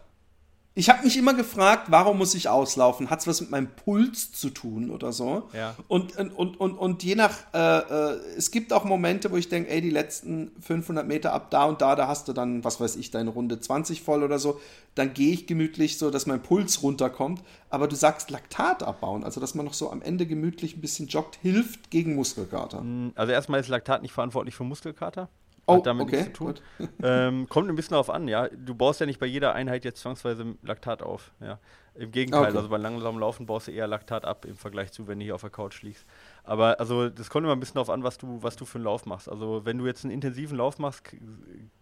Ich habe mich immer gefragt, warum muss ich auslaufen? Hat es was mit meinem Puls zu tun oder so? Ja. Und, und, und, und je nach, äh, äh, es gibt auch Momente, wo ich denke, ey, die letzten 500 Meter ab da und da, da hast du dann, was weiß ich, deine Runde 20 voll oder so. Dann gehe ich gemütlich so, dass mein Puls runterkommt. Aber du sagst Laktat abbauen, also dass man noch so am Ende gemütlich ein bisschen joggt, hilft gegen Muskelkater. Hm, also erstmal ist Laktat nicht verantwortlich für Muskelkater. Oh, Hat damit okay. nichts zu tun. ähm, kommt ein bisschen darauf an, ja. Du baust ja nicht bei jeder Einheit jetzt zwangsweise Laktat auf. Ja. Im Gegenteil, okay. also bei langsamem Laufen baust du eher Laktat ab im Vergleich zu, wenn du hier auf der Couch liegst. Aber also das kommt immer ein bisschen darauf an, was du, was du für einen Lauf machst. Also wenn du jetzt einen intensiven Lauf machst,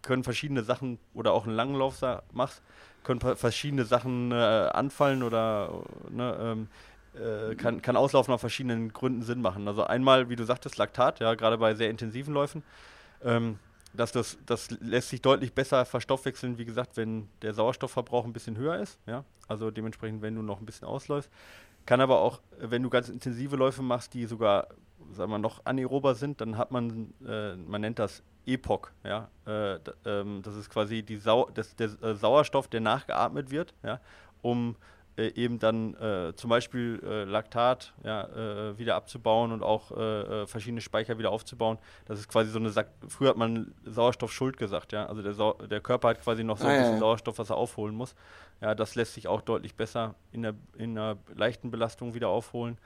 können verschiedene Sachen oder auch einen langen Lauf machst, können verschiedene Sachen äh, anfallen oder ne, ähm, äh, kann, kann Auslaufen aus verschiedenen Gründen Sinn machen. Also einmal, wie du sagtest, Laktat, ja, gerade bei sehr intensiven Läufen. Ähm, dass das, das lässt sich deutlich besser verstoffwechseln, wie gesagt, wenn der Sauerstoffverbrauch ein bisschen höher ist. Ja? Also dementsprechend, wenn du noch ein bisschen ausläufst. Kann aber auch, wenn du ganz intensive Läufe machst, die sogar, sagen wir, noch anaerober sind, dann hat man, äh, man nennt das EPOC. Ja? Äh, ähm, das ist quasi die Sau das, der äh, Sauerstoff, der nachgeatmet wird, ja? um äh, eben dann äh, zum Beispiel äh, Laktat ja, äh, wieder abzubauen und auch äh, äh, verschiedene Speicher wieder aufzubauen. Das ist quasi so eine, Sa früher hat man Sauerstoffschuld gesagt, ja. Also der, Sau der Körper hat quasi noch so ah, ein bisschen ja. Sauerstoff, was er aufholen muss. Ja, das lässt sich auch deutlich besser in, der, in einer leichten Belastung wieder aufholen.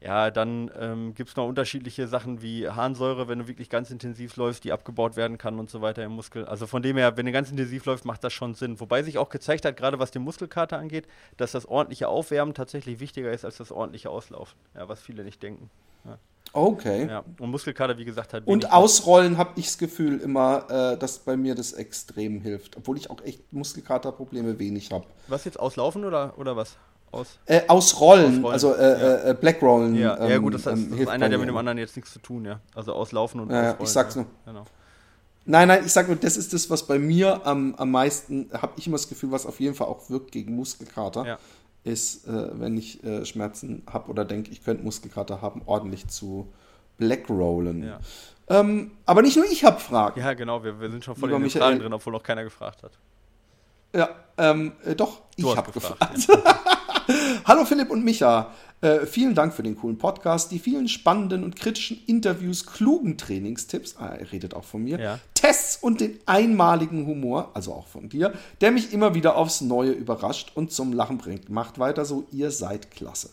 Ja, dann ähm, gibt es noch unterschiedliche Sachen wie Harnsäure, wenn du wirklich ganz intensiv läufst, die abgebaut werden kann und so weiter im Muskel. Also von dem her, wenn du ganz intensiv läufst, macht das schon Sinn. Wobei sich auch gezeigt hat, gerade was den Muskelkater angeht, dass das ordentliche Aufwärmen tatsächlich wichtiger ist als das ordentliche Auslaufen. Ja, was viele nicht denken. Ja. Okay. Ja, und Muskelkater, wie gesagt, hat. Und Ausrollen habe ich das Gefühl immer, äh, dass bei mir das extrem hilft. Obwohl ich auch echt Muskelkaterprobleme wenig habe. Was jetzt auslaufen oder, oder was? Aus? Äh, ausrollen, aus also äh, ja. äh, Blackrollen. Ja, ähm, ja gut, das, heißt, ähm, das ist einer, der mit dem anderen jetzt nichts zu tun, ja. Also auslaufen und ja, ausrollen. Ich sag's nur. Genau. Nein, nein, ich sag nur, das ist das, was bei mir am, am meisten, habe ich immer das Gefühl, was auf jeden Fall auch wirkt gegen Muskelkater, ja. ist, äh, wenn ich äh, Schmerzen habe oder denke, ich könnte Muskelkater haben, ordentlich zu Blackrollen. Ja. Ähm, aber nicht nur ich habe Fragen. Ja, genau, wir, wir sind schon voll Lieber in den Fragen drin, obwohl noch keiner gefragt hat. Ja, ähm, äh, doch, du ich habe gefragt. gefragt. Hallo Philipp und Micha. Äh, vielen Dank für den coolen Podcast, die vielen spannenden und kritischen Interviews, klugen Trainingstipps, ah, er redet auch von mir, ja. Tests und den einmaligen Humor, also auch von dir, der mich immer wieder aufs Neue überrascht und zum Lachen bringt. Macht weiter so, ihr seid klasse.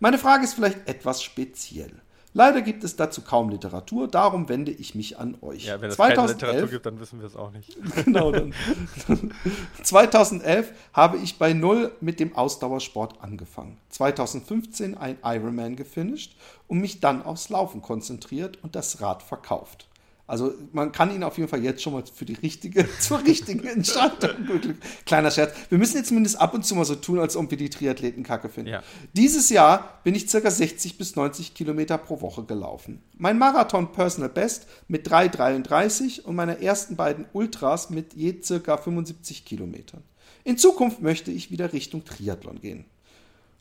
Meine Frage ist vielleicht etwas speziell. Leider gibt es dazu kaum Literatur, darum wende ich mich an euch. Ja, wenn es 2011, keine Literatur gibt, dann wissen wir es auch nicht. genau, dann. 2011 habe ich bei Null mit dem Ausdauersport angefangen. 2015 ein Ironman gefinisht und mich dann aufs Laufen konzentriert und das Rad verkauft. Also man kann ihn auf jeden Fall jetzt schon mal für die richtige, zur richtigen Entscheidung. Kleiner Scherz. Wir müssen jetzt zumindest ab und zu mal so tun, als ob wir die Triathleten kacke finden. Ja. Dieses Jahr bin ich circa 60 bis 90 Kilometer pro Woche gelaufen. Mein Marathon Personal Best mit 3,33 und meine ersten beiden Ultras mit je circa 75 Kilometern. In Zukunft möchte ich wieder Richtung Triathlon gehen.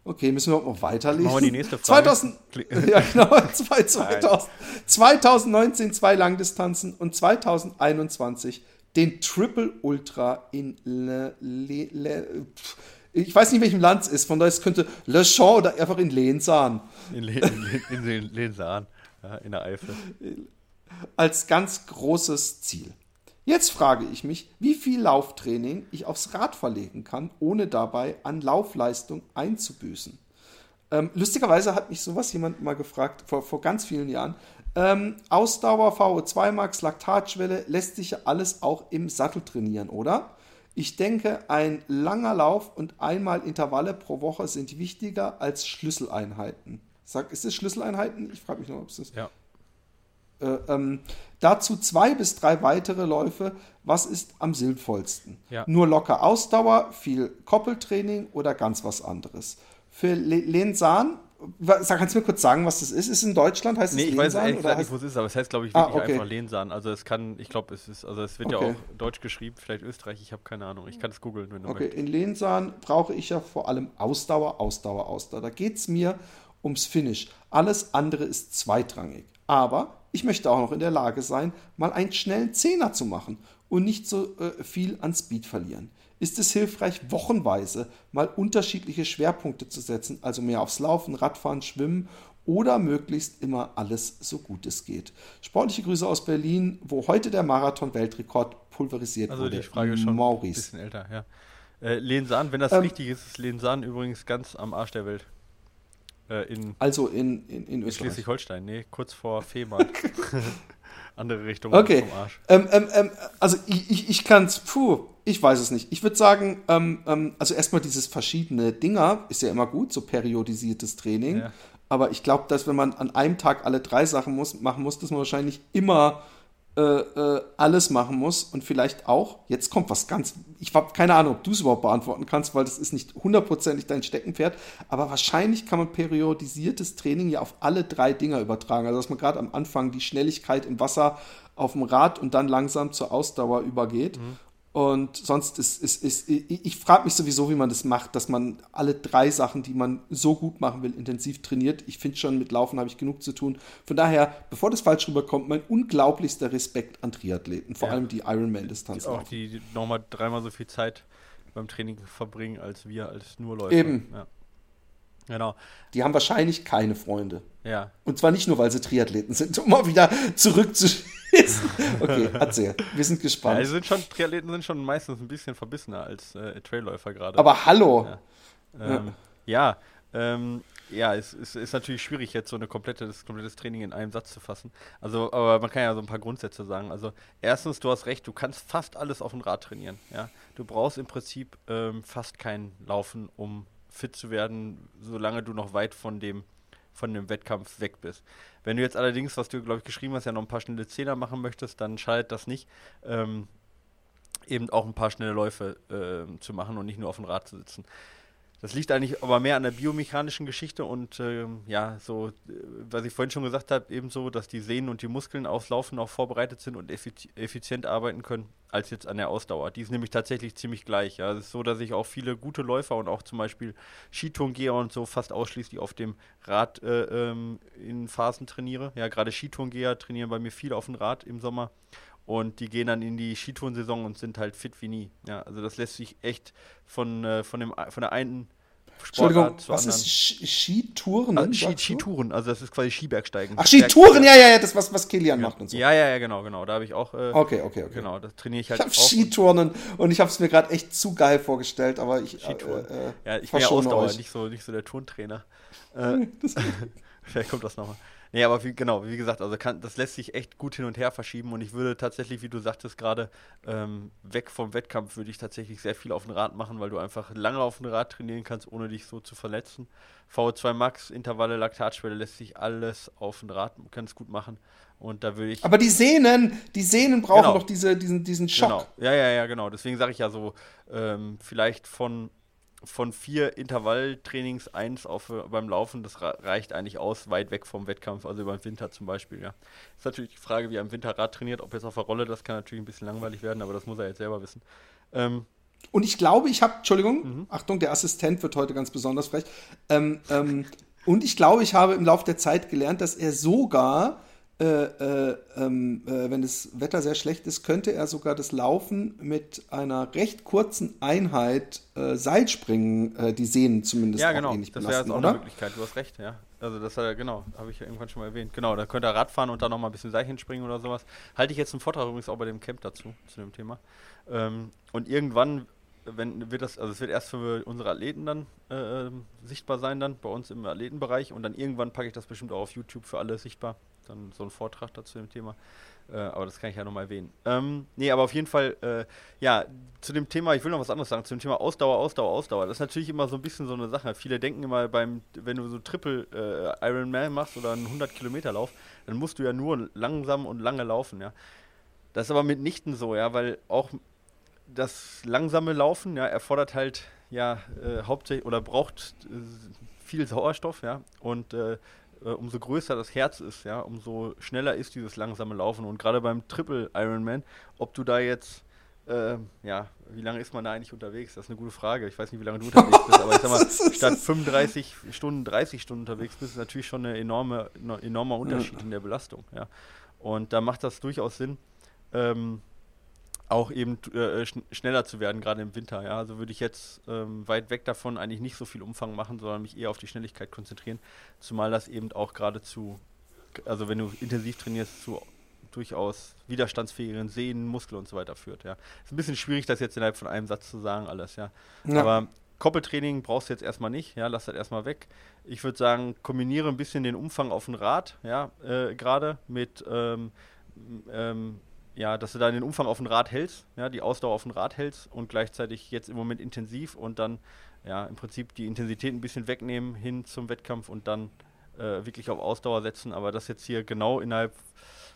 Okay, müssen wir auch noch weiterlesen. Machen wir die nächste Frage. 2000, ja, genau, 2000, 2019 zwei Langdistanzen und 2021 den Triple Ultra in Le, Le, Le, ich weiß nicht, welchem Land es ist, von daher es könnte Le Champ oder einfach in Lehnsahn. In, Le, in, in Lehnsahn, ja, in der Eifel. Als ganz großes Ziel. Jetzt frage ich mich, wie viel Lauftraining ich aufs Rad verlegen kann, ohne dabei an Laufleistung einzubüßen. Ähm, lustigerweise hat mich sowas jemand mal gefragt, vor, vor ganz vielen Jahren. Ähm, Ausdauer, VO2 Max, Laktatschwelle lässt sich ja alles auch im Sattel trainieren, oder? Ich denke, ein langer Lauf und einmal Intervalle pro Woche sind wichtiger als Schlüsseleinheiten. Sag, ist es Schlüsseleinheiten? Ich frage mich noch, ob es ist. Ja. Äh, ähm, dazu zwei bis drei weitere Läufe. Was ist am sinnvollsten? Ja. Nur locker Ausdauer, viel Koppeltraining oder ganz was anderes? Für Lensan, kannst du mir kurz sagen, was das ist? Ist es in Deutschland? Heißt nee, es ich weiß ehrlich gesagt nicht, wo es ist, aber es heißt, glaube ich, wirklich ah, okay. einfach Lensan. Also es kann, ich glaube, es ist, also es wird okay. ja auch deutsch geschrieben, vielleicht Österreich, ich habe keine Ahnung. Ich kann es googeln, wenn du Okay, möchtest. in Lensan brauche ich ja vor allem Ausdauer, Ausdauer, Ausdauer. Da geht es mir ums Finish. Alles andere ist zweitrangig. Aber ich möchte auch noch in der Lage sein, mal einen schnellen Zehner zu machen und nicht so äh, viel an Speed verlieren. Ist es hilfreich, wochenweise mal unterschiedliche Schwerpunkte zu setzen, also mehr aufs Laufen, Radfahren, Schwimmen oder möglichst immer alles so gut es geht. Sportliche Grüße aus Berlin, wo heute der Marathon-Weltrekord pulverisiert also wurde. Also die Frage schon Maurice. ein bisschen älter, ja. Äh, Lensan, wenn das ähm, richtig ist, ist Lensan übrigens ganz am Arsch der Welt. Äh, in, also in, in, in Österreich. Schleswig-Holstein, nee, kurz vor Fehmarn. Andere Richtung okay. vom Arsch. Ähm, ähm, ähm, also ich, ich, ich kann es, puh, ich weiß es nicht. Ich würde sagen, ähm, ähm, also erstmal dieses verschiedene Dinger ist ja immer gut, so periodisiertes Training. Ja. Aber ich glaube, dass wenn man an einem Tag alle drei Sachen muss, machen muss, dass man wahrscheinlich immer äh, äh, alles machen muss und vielleicht auch, jetzt kommt was ganz, ich habe keine Ahnung, ob du es überhaupt beantworten kannst, weil das ist nicht hundertprozentig dein Steckenpferd, aber wahrscheinlich kann man periodisiertes Training ja auf alle drei Dinger übertragen. Also dass man gerade am Anfang die Schnelligkeit im Wasser auf dem Rad und dann langsam zur Ausdauer übergeht. Mhm. Und sonst ist, ist, ist ich, frage mich sowieso, wie man das macht, dass man alle drei Sachen, die man so gut machen will, intensiv trainiert. Ich finde schon, mit Laufen habe ich genug zu tun. Von daher, bevor das falsch rüberkommt, mein unglaublichster Respekt an Triathleten, vor ja. allem die Ironman-Distanz. Auch die, die nochmal dreimal so viel Zeit beim Training verbringen als wir, als nur Leute. Eben. Ja. Genau. Die haben wahrscheinlich keine Freunde. Ja. Und zwar nicht nur, weil sie Triathleten sind, um mal wieder zurückzuschießen. okay, erzähl. Wir sind gespannt. Ja, sind schon, Triathleten sind schon meistens ein bisschen verbissener als äh, Trailläufer gerade. Aber hallo! Ja, ähm, ja, ähm, ja es, es, ist natürlich schwierig, jetzt so ein komplettes, komplettes Training in einem Satz zu fassen. Also, aber man kann ja so ein paar Grundsätze sagen. Also, erstens, du hast recht, du kannst fast alles auf dem Rad trainieren. Ja? Du brauchst im Prinzip ähm, fast kein Laufen, um fit zu werden, solange du noch weit von dem, von dem Wettkampf weg bist. Wenn du jetzt allerdings, was du, glaube ich, geschrieben hast, ja noch ein paar schnelle Zehner machen möchtest, dann schadet das nicht, ähm, eben auch ein paar schnelle Läufe äh, zu machen und nicht nur auf dem Rad zu sitzen. Das liegt eigentlich aber mehr an der biomechanischen Geschichte und ähm, ja, so, äh, was ich vorhin schon gesagt habe, ebenso, dass die Sehnen und die Muskeln aufs Laufen auch vorbereitet sind und effizient arbeiten können, als jetzt an der Ausdauer. Die ist nämlich tatsächlich ziemlich gleich. Ja. Es ist so, dass ich auch viele gute Läufer und auch zum Beispiel Skitourengeher und so fast ausschließlich auf dem Rad äh, ähm, in Phasen trainiere. Ja, gerade Skitourengeher trainieren bei mir viel auf dem Rad im Sommer und die gehen dann in die Skitourensaison und sind halt fit wie nie. Ja, also das lässt sich echt von, äh, von, dem, von der einen Entschuldigung, was anderen. ist Skitouren? Also Ski, Skitouren, also das ist quasi Skibergsteigen. Ach, Skitouren, ja, ja, ja, das was, was Kilian ja. macht und so. Ja, ja, ja, genau, genau. Da habe ich auch. Äh, okay, okay, okay. Genau, das trainiere ich halt ich auch. Skiturnen und ich habe es mir gerade echt zu geil vorgestellt, aber ich. Skitouren. Äh, äh, ja, ich bin ja Ausdauer, nicht so, nicht so der Turntrainer. Äh, vielleicht kommt das nochmal. Nee, aber wie, genau, wie gesagt, also kann, das lässt sich echt gut hin und her verschieben und ich würde tatsächlich, wie du sagtest gerade, ähm, weg vom Wettkampf würde ich tatsächlich sehr viel auf dem Rad machen, weil du einfach lange auf dem Rad trainieren kannst, ohne dich so zu verletzen. VO2 Max, Intervalle, Laktatschwelle lässt sich alles auf dem Rad ganz gut machen. Und da würde ich. Aber die Sehnen, die Sehnen brauchen genau. doch diese, diesen, diesen Schock. Genau. Ja, ja, ja, genau. Deswegen sage ich ja so, ähm, vielleicht von, von vier Intervalltrainings eins auf, beim Laufen, das reicht eigentlich aus, weit weg vom Wettkampf, also über den Winter zum Beispiel, ja. Ist natürlich die Frage, wie er im Winter Rad trainiert, ob jetzt auf der Rolle, das kann natürlich ein bisschen langweilig werden, aber das muss er jetzt selber wissen. Ähm, und ich glaube, ich habe, Entschuldigung, mhm. Achtung, der Assistent wird heute ganz besonders frech. Ähm, ähm, und ich glaube, ich habe im Laufe der Zeit gelernt, dass er sogar äh, äh, ähm, äh, wenn das Wetter sehr schlecht ist, könnte er sogar das Laufen mit einer recht kurzen Einheit äh, Seilspringen, äh, die Sehnen zumindest ja, genau. ähnlich das belasten, Das wäre jetzt auch eine Möglichkeit, du hast recht, ja. Also das hat genau, habe ich ja irgendwann schon mal erwähnt. Genau, da könnte er Radfahren und dann noch mal ein bisschen Seilchen springen oder sowas. Halte ich jetzt einen Vortrag übrigens auch bei dem Camp dazu, zu dem Thema. Ähm, und irgendwann wenn wird das, also es wird erst für unsere Athleten dann äh, sichtbar sein, dann bei uns im Athletenbereich und dann irgendwann packe ich das bestimmt auch auf YouTube für alle sichtbar dann so ein Vortrag dazu dem Thema. Äh, aber das kann ich ja nochmal erwähnen. Ähm, nee, aber auf jeden Fall, äh, ja, zu dem Thema, ich will noch was anderes sagen, zu dem Thema Ausdauer, Ausdauer, Ausdauer. Das ist natürlich immer so ein bisschen so eine Sache. Viele denken immer beim, wenn du so Triple äh, Ironman machst oder einen 100 Kilometer Lauf, dann musst du ja nur langsam und lange laufen, ja. Das ist aber mitnichten so, ja, weil auch das langsame Laufen, ja, erfordert halt, ja, äh, hauptsächlich oder braucht äh, viel Sauerstoff, ja, und äh, umso größer das Herz ist, ja, umso schneller ist dieses langsame Laufen. Und gerade beim Triple Ironman, ob du da jetzt, äh, ja, wie lange ist man da eigentlich unterwegs? Das ist eine gute Frage. Ich weiß nicht, wie lange du unterwegs bist, aber ich sag mal, statt 35 Stunden, 30 Stunden unterwegs bist, ist natürlich schon ein enorme, enormer Unterschied in der Belastung, ja. Und da macht das durchaus Sinn, ähm, auch eben äh, schn schneller zu werden, gerade im Winter. Ja? Also würde ich jetzt ähm, weit weg davon eigentlich nicht so viel Umfang machen, sondern mich eher auf die Schnelligkeit konzentrieren. Zumal das eben auch gerade zu, also wenn du intensiv trainierst, zu durchaus widerstandsfähigeren Sehnen, Muskeln und so weiter führt. Ja. Ist ein bisschen schwierig, das jetzt innerhalb von einem Satz zu sagen, alles, ja. ja. Aber Koppeltraining brauchst du jetzt erstmal nicht, ja, lass das erstmal weg. Ich würde sagen, kombiniere ein bisschen den Umfang auf dem Rad, ja, äh, gerade mit ähm, ähm, ja, dass du da den Umfang auf dem Rad hältst, ja, die Ausdauer auf dem Rad hältst und gleichzeitig jetzt im Moment intensiv und dann ja im Prinzip die Intensität ein bisschen wegnehmen hin zum Wettkampf und dann äh, wirklich auf Ausdauer setzen. Aber das jetzt hier genau innerhalb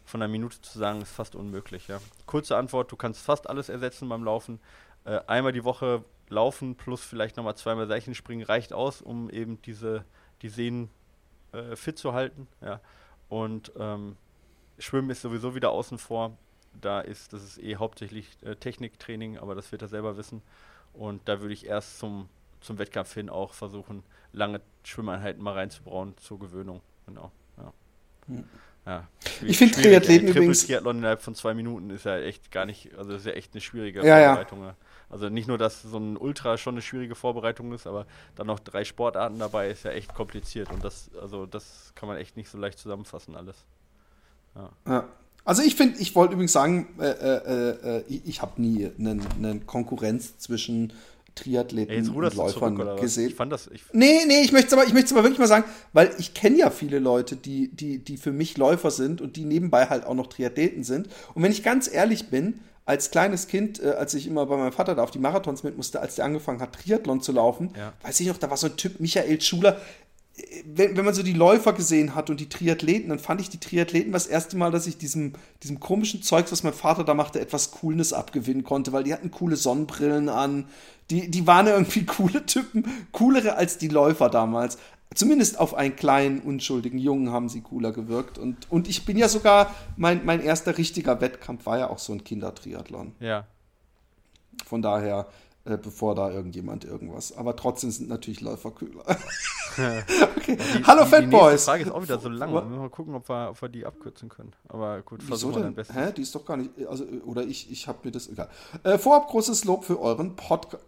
von einer Minute zu sagen, ist fast unmöglich. Ja. Kurze Antwort, du kannst fast alles ersetzen beim Laufen. Äh, einmal die Woche laufen plus vielleicht nochmal zweimal Seilchen springen reicht aus, um eben diese die Sehnen äh, fit zu halten. Ja. Und ähm, Schwimmen ist sowieso wieder außen vor da ist, das ist eh hauptsächlich äh, Techniktraining, aber das wird er selber wissen. Und da würde ich erst zum, zum Wettkampf hin auch versuchen, lange Schwimmeinheiten mal reinzubrauen zur Gewöhnung. Genau. Ja. Hm. Ja, ich finde Triathleten übrigens. Triathlon innerhalb von zwei Minuten ist ja echt gar nicht, also ist ja echt eine schwierige ja, Vorbereitung. Ja. Also nicht nur, dass so ein Ultra schon eine schwierige Vorbereitung ist, aber dann noch drei Sportarten dabei ist ja echt kompliziert und das, also das kann man echt nicht so leicht zusammenfassen alles. Ja. ja. Also ich finde, ich wollte übrigens sagen, äh, äh, äh, ich, ich habe nie eine Konkurrenz zwischen Triathleten Ey, und Läufern zurück, gesehen. Ich fand das. Ich nee, nee, ich möchte es aber, aber wirklich mal sagen, weil ich kenne ja viele Leute, die, die, die für mich Läufer sind und die nebenbei halt auch noch Triathleten sind. Und wenn ich ganz ehrlich bin, als kleines Kind, äh, als ich immer bei meinem Vater da auf die Marathons mit musste, als der angefangen hat, Triathlon zu laufen, ja. weiß ich noch, da war so ein Typ, Michael Schuler, wenn, wenn man so die Läufer gesehen hat und die Triathleten, dann fand ich die Triathleten das erste Mal, dass ich diesem, diesem komischen Zeugs, was mein Vater da machte, etwas Coolness abgewinnen konnte, weil die hatten coole Sonnenbrillen an. Die, die waren irgendwie coole Typen, coolere als die Läufer damals. Zumindest auf einen kleinen, unschuldigen Jungen haben sie cooler gewirkt. Und, und ich bin ja sogar, mein, mein erster richtiger Wettkampf war ja auch so ein Kindertriathlon. Ja. Von daher, äh, bevor da irgendjemand irgendwas. Aber trotzdem sind natürlich Läufer kühler. okay. Die, Hallo die, Fat Boys. Die Frage ist auch wieder so lang. Wir müssen mal gucken, ob wir, ob wir die abkürzen können. Aber gut, versuchen wir dann besser. Hä? Die ist doch gar nicht. Also, oder ich, ich habe mir das egal. Äh, vorab großes Lob für euren Podcast.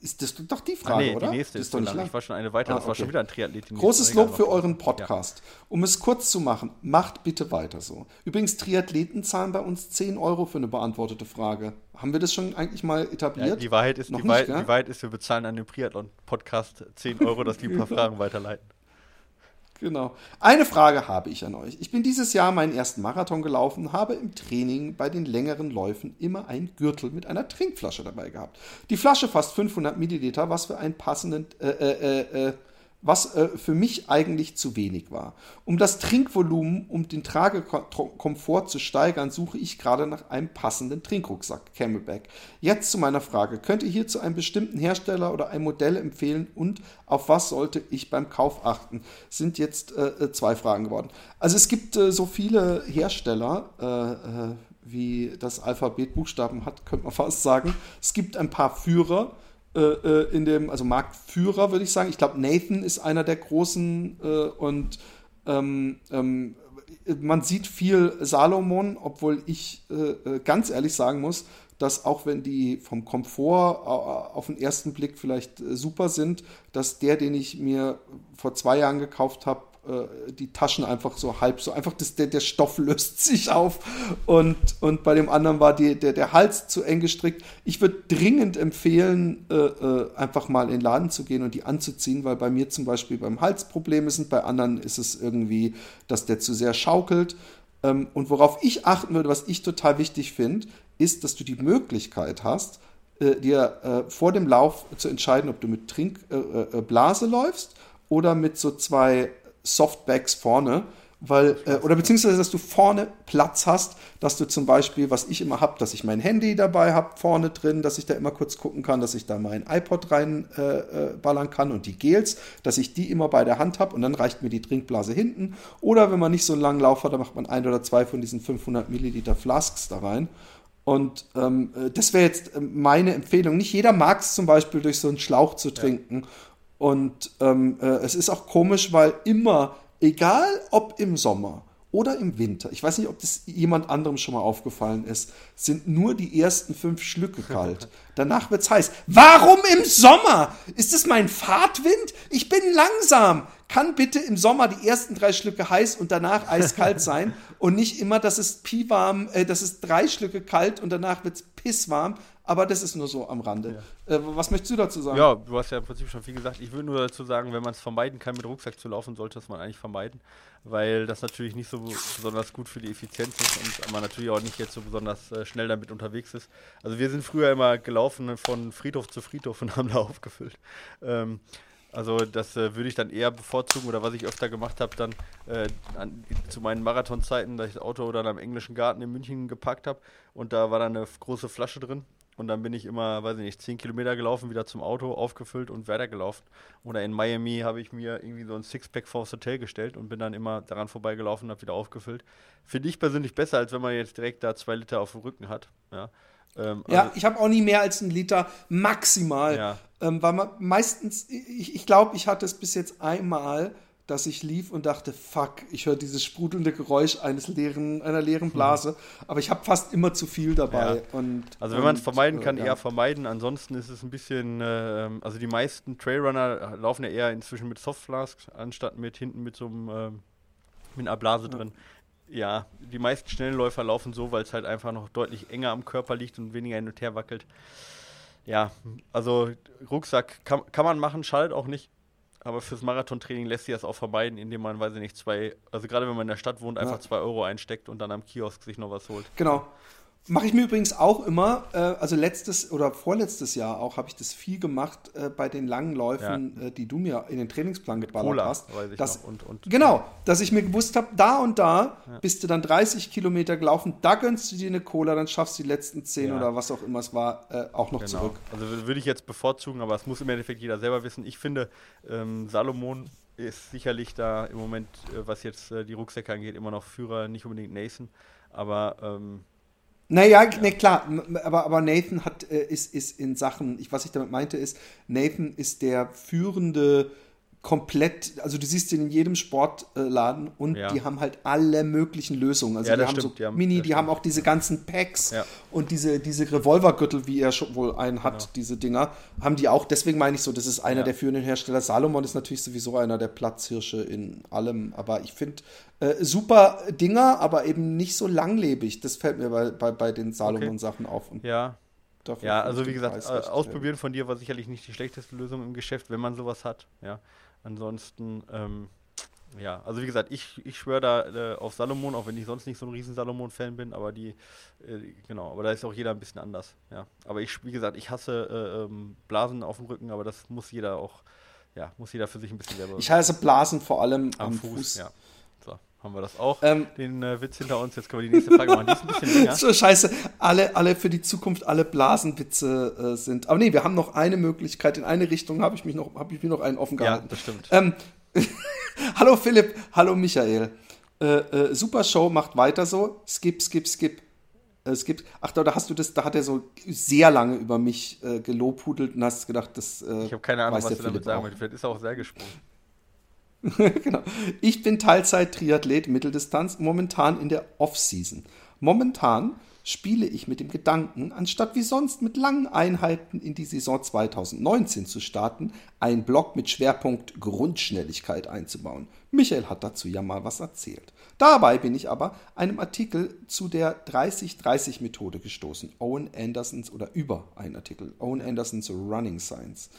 Ist das doch die Frage, ah, nee, oder? Die nächste ist, ist doch nicht lang. Ich war schon eine weiter, ah, das war schon wieder ein Triathlet. Großes Lob für euren Podcast. Ja. Um es kurz zu machen, macht bitte weiter so. Übrigens, Triathleten zahlen bei uns 10 Euro für eine beantwortete Frage. Haben wir das schon eigentlich mal etabliert? Ja, die Wahrheit ist, Noch die, nicht, Wahrheit, die Wahrheit ist, wir bezahlen an dem Triathlon-Podcast 10 Euro, dass die ein paar Fragen weiterleiten. Genau. Eine Frage habe ich an euch. Ich bin dieses Jahr meinen ersten Marathon gelaufen, habe im Training bei den längeren Läufen immer einen Gürtel mit einer Trinkflasche dabei gehabt. Die Flasche fasst 500 Milliliter, was für einen passenden äh, äh, äh, äh was äh, für mich eigentlich zu wenig war. Um das Trinkvolumen, um den Tragekomfort zu steigern, suche ich gerade nach einem passenden Trinkrucksack, Camelback. Jetzt zu meiner Frage. Könnt ihr hier zu einem bestimmten Hersteller oder ein Modell empfehlen und auf was sollte ich beim Kauf achten? Sind jetzt äh, äh zwei Fragen geworden. Also es gibt äh, so viele Hersteller, äh, äh, wie das Alphabet Buchstaben hat, könnte man fast sagen. Es gibt ein paar Führer, äh, äh, in dem, also Marktführer, würde ich sagen. Ich glaube, Nathan ist einer der großen äh, und ähm, ähm, man sieht viel Salomon, obwohl ich äh, äh ganz ehrlich sagen muss, dass auch wenn die vom Komfort auf den ersten Blick vielleicht super sind, dass der, den ich mir vor zwei Jahren gekauft habe, äh, die Taschen einfach so halb so, einfach das, der, der Stoff löst sich auf und, und bei dem anderen war die, der, der Hals zu eng gestrickt. Ich würde dringend empfehlen, äh, äh, einfach mal in den Laden zu gehen und die anzuziehen, weil bei mir zum Beispiel beim Hals Probleme sind, bei anderen ist es irgendwie, dass der zu sehr schaukelt. Ähm, und worauf ich achten würde, was ich total wichtig finde, ist, dass du die Möglichkeit hast, äh, dir äh, vor dem Lauf zu entscheiden, ob du mit Trinkblase äh, läufst oder mit so zwei Softbacks vorne, weil, äh, oder beziehungsweise, dass du vorne Platz hast, dass du zum Beispiel, was ich immer habe, dass ich mein Handy dabei habe, vorne drin, dass ich da immer kurz gucken kann, dass ich da mein iPod reinballern äh, äh kann und die Gels, dass ich die immer bei der Hand habe und dann reicht mir die Trinkblase hinten. Oder wenn man nicht so einen langen Lauf hat, dann macht man ein oder zwei von diesen 500 Milliliter Flasks da rein. Und ähm, äh, das wäre jetzt ähm, meine Empfehlung. Nicht jeder mag es zum Beispiel durch so einen Schlauch zu trinken. Ja. Und ähm, äh, es ist auch komisch, weil immer, egal ob im Sommer oder im Winter, ich weiß nicht, ob das jemand anderem schon mal aufgefallen ist, sind nur die ersten fünf Schlücke kalt. Danach wird es heiß. Warum im Sommer? Ist es mein Fahrtwind? Ich bin langsam. Kann bitte im Sommer die ersten drei Schlücke heiß und danach eiskalt sein und nicht immer, dass es piwarm, äh, dass es drei Schlücke kalt und danach wird es pisswarm. Aber das ist nur so am Rande. Ja. Äh, was möchtest du dazu sagen? Ja, du hast ja im Prinzip schon viel gesagt. Ich würde nur dazu sagen, wenn man es vermeiden kann, mit Rucksack zu laufen, sollte das man eigentlich vermeiden, weil das natürlich nicht so besonders gut für die Effizienz ist und man natürlich auch nicht jetzt so besonders äh, schnell damit unterwegs ist. Also wir sind früher immer gelaufen von Friedhof zu Friedhof und haben da aufgefüllt. Ähm, also das äh, würde ich dann eher bevorzugen oder was ich öfter gemacht habe, dann äh, an, zu meinen Marathonzeiten, dass ich das Auto dann am englischen Garten in München gepackt habe und da war dann eine große Flasche drin und dann bin ich immer, weiß ich nicht, 10 Kilometer gelaufen, wieder zum Auto, aufgefüllt und weitergelaufen. Oder in Miami habe ich mir irgendwie so ein Sixpack vors Hotel gestellt und bin dann immer daran vorbeigelaufen und habe wieder aufgefüllt. Finde ich persönlich besser, als wenn man jetzt direkt da zwei Liter auf dem Rücken hat. Ja, ähm, ja also ich habe auch nie mehr als einen Liter maximal. Ja. Ähm, weil man meistens, ich, ich glaube, ich hatte es bis jetzt einmal, dass ich lief und dachte, fuck, ich höre dieses sprudelnde Geräusch eines leeren, einer leeren mhm. Blase. Aber ich habe fast immer zu viel dabei. Ja. Und, also wenn man es vermeiden kann, äh, eher vermeiden. Ansonsten ist es ein bisschen, äh, also die meisten Trailrunner laufen ja eher inzwischen mit Softflasks, anstatt mit hinten mit so einem äh, mit einer Blase ja. drin. Ja, die meisten Schnellläufer laufen so, weil es halt einfach noch deutlich enger am Körper liegt und weniger hin und her wackelt. Ja, also Rucksack kann, kann man machen, schadet auch nicht. Aber fürs Marathontraining lässt sich das auch vermeiden, indem man, weiß ich nicht, zwei, also gerade wenn man in der Stadt wohnt, einfach ja. zwei Euro einsteckt und dann am Kiosk sich noch was holt. Genau. Mache ich mir übrigens auch immer, äh, also letztes oder vorletztes Jahr auch, habe ich das viel gemacht äh, bei den langen Läufen, ja. äh, die du mir in den Trainingsplan geballert Cola, hast. Weiß ich dass. Und, und, genau, dass ich mir gewusst habe, da und da ja. bist du dann 30 Kilometer gelaufen, da gönnst du dir eine Cola, dann schaffst du die letzten 10 ja. oder was auch immer es war, äh, auch noch genau. zurück. Also würde ich jetzt bevorzugen, aber es muss im Endeffekt jeder selber wissen. Ich finde, ähm, Salomon ist sicherlich da im Moment, äh, was jetzt äh, die Rucksäcke angeht, immer noch Führer, nicht unbedingt Nathan, aber ähm, naja, ne, klar, aber, aber Nathan hat, äh, ist, ist in Sachen, ich, was ich damit meinte, ist, Nathan ist der führende komplett, also du siehst ihn in jedem Sportladen und ja. die haben halt alle möglichen Lösungen. Also ja, die haben stimmt, so die haben, Mini, die stimmt. haben auch diese ganzen Packs ja. und diese, diese Revolvergürtel, wie er schon wohl einen hat, genau. diese Dinger, haben die auch. Deswegen meine ich so, das ist einer der führenden Hersteller. Salomon ist natürlich sowieso einer der Platzhirsche in allem, aber ich finde äh, super Dinger, aber eben nicht so langlebig. Das fällt mir bei, bei, bei den Salomon-Sachen okay. auf. Und ja. ja, also wie gesagt, äh, ausprobieren von dir war sicherlich nicht die schlechteste Lösung im Geschäft, wenn man sowas hat. Ja. Ansonsten, ähm, Ja, also wie gesagt, ich, ich schwöre da äh, auf Salomon, auch wenn ich sonst nicht so ein riesen Salomon-Fan bin, aber die, äh, genau, aber da ist auch jeder ein bisschen anders, ja. Aber ich, wie gesagt, ich hasse äh, ähm, Blasen auf dem Rücken, aber das muss jeder auch, ja, muss jeder für sich ein bisschen selber. Ich hasse Blasen vor allem am, am Fuß. Fuß. Ja. Haben wir das auch. Ähm, Den äh, Witz hinter uns. Jetzt können wir die nächste Frage machen. Die ist ein bisschen länger. So scheiße, alle, alle für die Zukunft alle Blasenwitze äh, sind. Aber nee, wir haben noch eine Möglichkeit. In eine Richtung habe ich mich noch, habe ich mir noch einen offen Ja, gehalten. das stimmt. Ähm, hallo Philipp, hallo Michael. Äh, äh, super Show, macht weiter so. Skip, skip, skip. Äh, skip. Ach, da, da hast du das, da hat er so sehr lange über mich äh, gelobhudelt und hast gedacht, das. Äh, Ich habe keine Ahnung, was du damit sagen möchtest. Vielleicht ist er auch sehr gesprungen. genau. Ich bin Teilzeit-Triathlet Mitteldistanz, momentan in der Off-Season. Momentan spiele ich mit dem Gedanken, anstatt wie sonst mit langen Einheiten in die Saison 2019 zu starten, einen Block mit Schwerpunkt Grundschnelligkeit einzubauen. Michael hat dazu ja mal was erzählt. Dabei bin ich aber einem Artikel zu der 30-30-Methode gestoßen. Owen Andersons oder über einen Artikel. Owen Andersons Running Science.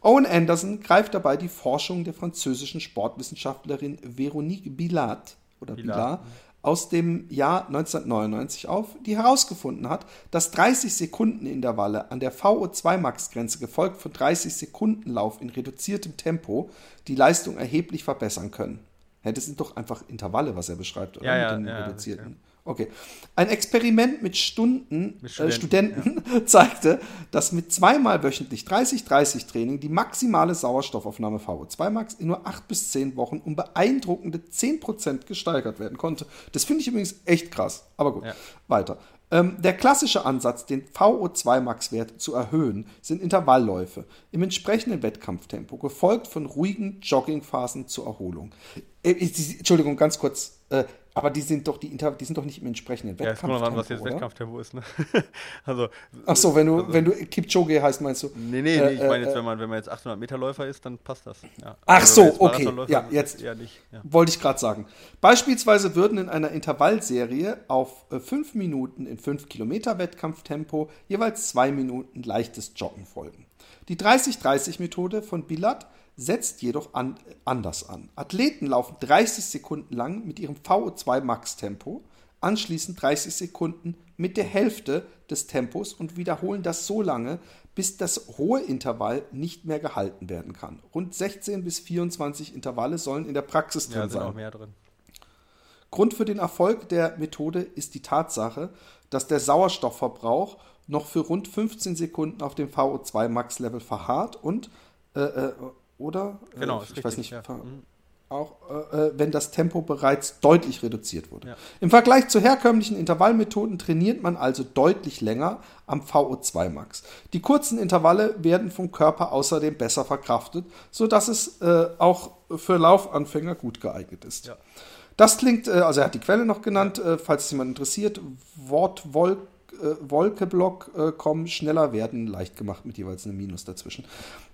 Owen Anderson greift dabei die Forschung der französischen Sportwissenschaftlerin Veronique Bilat oder. Bilat aus dem Jahr 1999 auf, die herausgefunden hat, dass 30 Sekunden Intervalle an der VO2 Max Grenze gefolgt von 30 Sekunden Lauf in reduziertem Tempo die Leistung erheblich verbessern können. Ja, das sind doch einfach Intervalle, was er beschreibt, oder? Ja, ja, mit den ja, reduzierten. Okay. Ein Experiment mit Stunden, Mit äh, Studenten, Studenten zeigte, dass mit zweimal wöchentlich 30-30-Training die maximale Sauerstoffaufnahme VO2 Max in nur 8 bis 10 Wochen um beeindruckende 10% gesteigert werden konnte. Das finde ich übrigens echt krass. Aber gut, Ja. weiter. Ähm, der klassische Ansatz, den VO2 Max-Wert zu erhöhen, sind Intervallläufe im entsprechenden Wettkampftempo, gefolgt von ruhigen Joggingphasen zur Erholung. Äh, Entschuldigung, ganz kurz. Äh, aber die sind doch die Inter die sind doch nicht im entsprechenden Ja, es kommt an, was jetzt? Wettkampftempo ist, ne? also. Ach so, wenn du, also, wenn du Kipchoge heißt, meinst du? Nee, nee, nee, Äh, ich meine äh, jetzt, wenn man, wenn man jetzt 800 Meter Läufer ist, dann passt das. Ja. Ach wenn so, okay. Ja, jetzt. Nicht. Ja. Wollte ich gerade sagen. Beispielsweise würden in einer Intervallserie auf 5 Minuten in 5 Kilometer Wettkampftempo jeweils 2 Minuten leichtes Joggen folgen. Die 30-30-Methode von Bilat setzt jedoch an, anders an. Athleten laufen 30 Sekunden lang mit ihrem VO2 Max-Tempo, anschließend 30 Sekunden mit der Hälfte des Tempos und wiederholen das so lange, bis das hohe Intervall nicht mehr gehalten werden kann. Rund 16 bis 24 Intervalle sollen in der Praxis Ja, drin sind auch sein. mehr drin. Grund für den Erfolg der Methode ist die Tatsache, dass der Sauerstoffverbrauch noch für rund 15 Sekunden auf dem VO2 Max Level verharrt und äh, äh, oder Genau, äh, ich richtig. weiß nicht ja. Mhm. auch äh, äh, wenn das Tempo bereits deutlich reduziert wurde. Ja. Im Vergleich zu herkömmlichen Intervallmethoden trainiert man also deutlich länger am VO2 Max. Die kurzen Intervalle werden vom Körper außerdem besser verkraftet, sodass es äh, auch für Laufanfänger gut geeignet ist. Ja. Das klingt, äh, also er hat die Quelle noch genannt, äh, falls es jemand interessiert, Wortwolk äh, Wolkeblock.com schneller werden, leicht gemacht mit jeweils einem Minus dazwischen.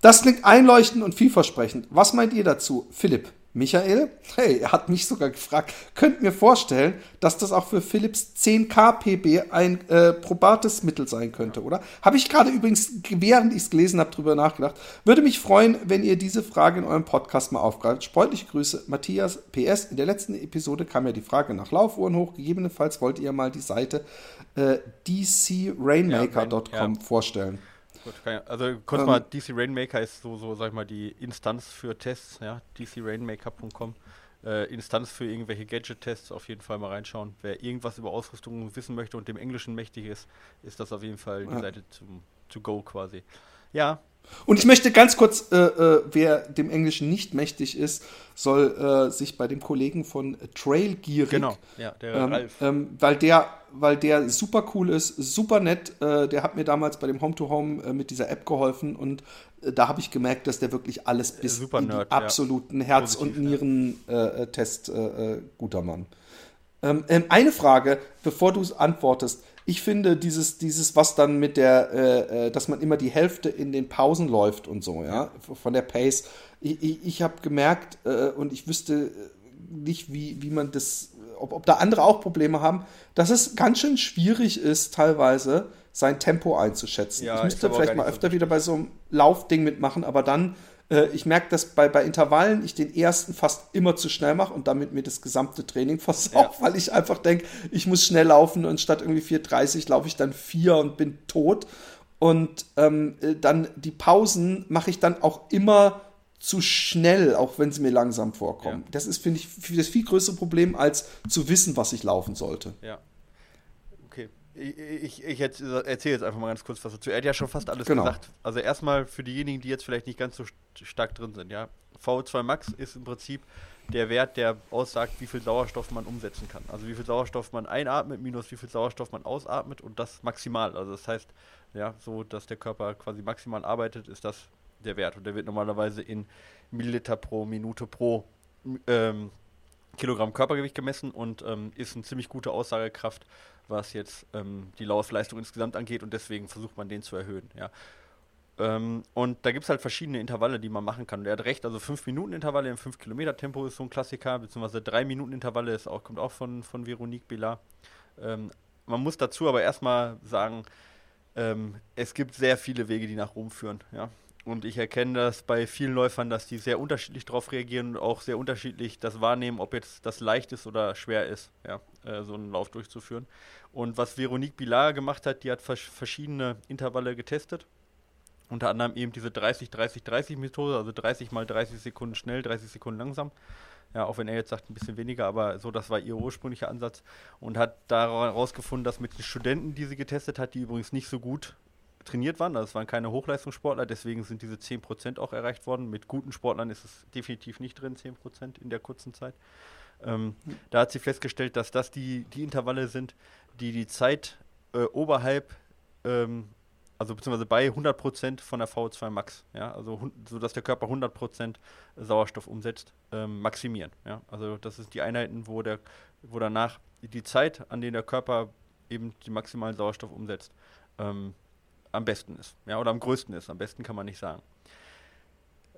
Das klingt einleuchtend und vielversprechend. Was meint ihr dazu? Philipp, Michael? Hey, er hat mich sogar gefragt. Könnt mir vorstellen, dass das auch für Philipps 10K PB ein äh, probates Mittel sein könnte, oder? Habe ich gerade übrigens, während ich es gelesen habe, drüber nachgedacht. Würde mich freuen, wenn ihr diese Frage in eurem Podcast mal aufgreift. Freundliche Grüße, Matthias. PS, in der letzten Episode kam ja die Frage nach Laufuhren hoch. Gegebenenfalls wollt ihr mal die Seite äh, dcrainmaker.com Ja, Rain- vorstellen. Gut, ich- also kurz Ähm, mal, DC Rainmaker ist so, so, sag ich mal, die Instanz für Tests, ja, dcrainmaker.com. Äh, Instanz für irgendwelche Gadget-Tests, auf jeden Fall mal reinschauen. Wer irgendwas über Ausrüstung wissen möchte und dem Englischen mächtig ist, ist das auf jeden Fall die Ja. Seite zum, to go quasi. Ja, Und ich möchte ganz kurz, äh, äh, wer dem Englischen nicht mächtig ist, soll äh, sich bei dem Kollegen von Trailgierig, genau, ja, der ähm, Ralf. ähm, weil der, weil der super cool ist, super nett. Äh, der hat mir damals bei dem Home to Home mit dieser App geholfen und äh, da habe ich gemerkt, dass der wirklich alles bis super in die Nerd, ja. absoluten Herz- und Positiv, ja. Nieren-Test äh, guter Mann. Ähm, ähm, eine Frage, bevor du es antwortest. Ich finde dieses, dieses, was dann mit der, äh, äh, dass man immer die Hälfte in den Pausen läuft und so, ja, von der Pace. Ich, ich, ich habe gemerkt äh, und ich wüsste nicht, wie, wie man das, ob, ob da andere auch Probleme haben, dass es ganz schön schwierig ist, teilweise sein Tempo einzuschätzen. Ja, ich müsste auch vielleicht mal öfter wieder bei so einem Laufding mitmachen, aber dann Äh, ich merke, dass bei, bei Intervallen ich den ersten fast immer zu schnell mache und damit mir das gesamte Training versau, ja. weil ich einfach denke, ich muss schnell laufen und statt irgendwie 4,30 laufe ich dann 4 und bin tot. Und ähm, äh, dann die Pausen mache ich dann auch immer zu schnell, auch wenn sie mir langsam vorkommen. Ja. Das ist, finde ich, das viel größere Problem, als zu wissen, was ich laufen sollte. Ja. Ich, ich erzähle jetzt einfach mal ganz kurz was dazu. Er hat ja schon fast alles genau. gesagt. Also erstmal für diejenigen, die jetzt vielleicht nicht ganz so stark drin sind, ja. VO2 Max ist im Prinzip der Wert, der aussagt, wie viel Sauerstoff man umsetzen kann. Also wie viel Sauerstoff man einatmet, minus wie viel Sauerstoff man ausatmet und das maximal. Also das heißt, ja, so dass der Körper quasi maximal arbeitet, ist das der Wert. Und der wird normalerweise in Milliliter pro Minute pro ähm, Kilogramm Körpergewicht gemessen und ähm, ist eine ziemlich gute Aussagekraft, was jetzt ähm, die Laufleistung insgesamt angeht und deswegen versucht man den zu erhöhen. Ja. Ähm, und da gibt es halt verschiedene Intervalle, die man machen kann. Und er hat recht, also 5-Minuten-Intervalle im 5-Kilometer-Tempo ist so ein Klassiker, beziehungsweise 3-Minuten-Intervalle ist auch, kommt auch von, von Veronique Billard. Ähm, man muss dazu aber erstmal sagen, ähm, es gibt sehr viele Wege, die nach Rom führen. Ja? Und ich erkenne das bei vielen Läufern, dass die sehr unterschiedlich darauf reagieren und auch sehr unterschiedlich das wahrnehmen, ob jetzt das leicht ist oder schwer ist, ja, äh, so einen Lauf durchzuführen. Und was Veronique Bilar gemacht hat, die hat vers verschiedene Intervalle getestet. Unter anderem eben diese 30-30-30-Methode, also 30 mal 30 Sekunden schnell, 30 Sekunden langsam. Ja, auch wenn er jetzt sagt, ein bisschen weniger, aber so, das war ihr ursprünglicher Ansatz. Und hat daraus gefunden, dass mit den Studenten, die sie getestet hat, die übrigens nicht so gut trainiert waren. Also es waren keine Hochleistungssportler, deswegen sind diese 10% auch erreicht worden. Mit guten Sportlern ist es definitiv nicht drin, 10% in der kurzen Zeit. Ähm. Da hat sie festgestellt, dass das die, die Intervalle sind, die die Zeit äh, oberhalb, ähm, also beziehungsweise bei 100% von der VO2 Max, ja, also so dass der Körper 100% Sauerstoff umsetzt, ähm, maximieren. Ja, also das ist die Einheiten, wo der, wo danach die Zeit, an der der Körper eben den maximalen Sauerstoff umsetzt, ähm, am besten ist. Ja, oder am größten ist. Am besten kann man nicht sagen.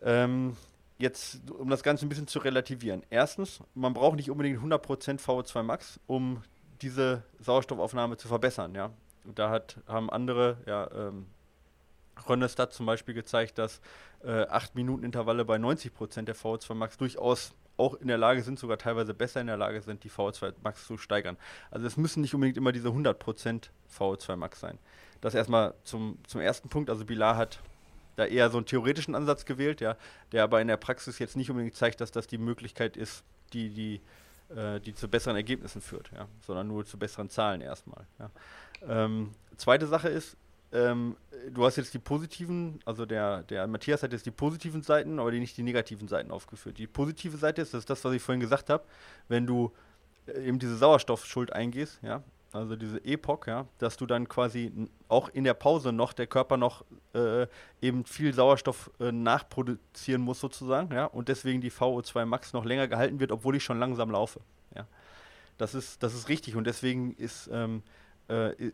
Ähm, jetzt, um das Ganze ein bisschen zu relativieren. Erstens, man braucht nicht unbedingt 100% VO2 Max, um diese Sauerstoffaufnahme zu verbessern. Ja? Da hat, haben andere, ja, ähm, Rönnestadt zum Beispiel gezeigt, dass äh, 8 Minuten Intervalle bei 90% der VO2 Max durchaus auch in der Lage sind, sogar teilweise besser in der Lage sind, die VO2 Max zu steigern. Also es müssen nicht unbedingt immer diese 100% VO2 Max sein. Das erstmal zum, zum ersten Punkt. Also Bilar hat da eher so einen theoretischen Ansatz gewählt, ja, der aber in der Praxis jetzt nicht unbedingt zeigt, dass das die Möglichkeit ist, die, die, äh, die zu besseren Ergebnissen führt, ja, sondern nur zu besseren Zahlen erstmal. Ja. Ähm, zweite Sache ist, ähm, du hast jetzt die positiven, also der, der Matthias hat jetzt die positiven Seiten, aber die nicht die negativen Seiten aufgeführt. Die positive Seite ist, das ist das, was ich vorhin gesagt habe, wenn du äh, eben diese Sauerstoffschuld eingehst, ja, also diese Epoch, ja, dass du dann quasi auch in der Pause noch der Körper noch äh, eben viel Sauerstoff äh, nachproduzieren muss sozusagen, ja, und deswegen die VO2 Max noch länger gehalten wird, obwohl ich schon langsam laufe, ja. Das ist, das ist richtig und deswegen ist ähm, äh,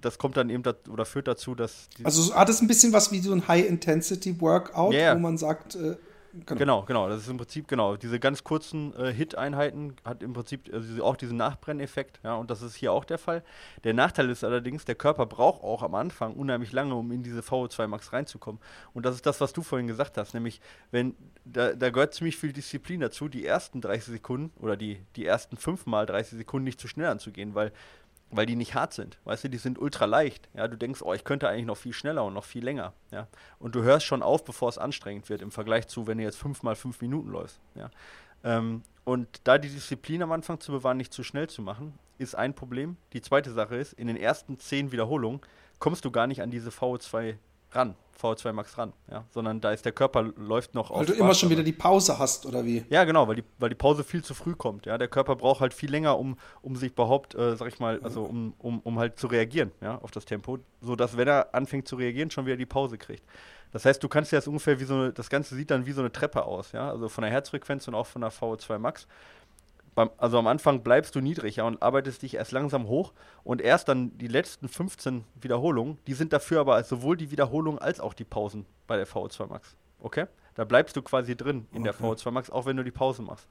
das kommt dann eben oder führt dazu, dass also hat es ein bisschen was wie so ein High Intensity Workout, yeah. wo man sagt äh, Genau. genau. genau, Das ist im Prinzip, genau, diese ganz kurzen äh, Hit-Einheiten hat im Prinzip also auch diesen Nachbrenneffekt, ja, und das ist hier auch der Fall. Der Nachteil ist allerdings, der Körper braucht auch am Anfang unheimlich lange, um in diese VO2 Max reinzukommen. Und das ist das, was du vorhin gesagt hast, nämlich, wenn, da, da gehört ziemlich viel Disziplin dazu, die ersten 30 Sekunden oder die, die ersten 5 mal 30 Sekunden nicht zu schnell anzugehen, weil weil die nicht hart sind. Weißt du, die sind ultra leicht. Ja, du denkst, oh, ich könnte eigentlich noch viel schneller und noch viel länger. Ja, und du hörst schon auf, bevor es anstrengend wird im Vergleich zu, wenn du jetzt fünf mal fünf Minuten läufst. Ja, ähm, und da die Disziplin am Anfang zu bewahren, nicht zu schnell zu machen, ist ein Problem. Die zweite Sache ist, in den ersten zehn Wiederholungen kommst du gar nicht an diese VO2 ran. VO2 Max ran, ja, sondern da ist der Körper läuft noch weil auf. Weil du immer schon wieder die Pause hast oder wie? Ja, genau, weil die, weil die Pause viel zu früh kommt. Ja, der Körper braucht halt viel länger, um, um sich überhaupt, äh, sag ich mal, also um, um, um halt zu reagieren, ja, auf das Tempo, so dass wenn er anfängt zu reagieren, schon wieder die Pause kriegt. Das heißt, du kannst dir das ungefähr wie so eine, das Ganze sieht dann wie so eine Treppe aus, ja, also von der Herzfrequenz und auch von der VO2 Max beim, also am Anfang bleibst du niedrig ja, und arbeitest dich erst langsam hoch und erst dann die letzten 15 Wiederholungen, die sind dafür aber sowohl die Wiederholungen als auch die Pausen bei der VO2 Max. Okay? Da bleibst du quasi drin in okay. der VO2 Max, auch wenn du die Pause machst.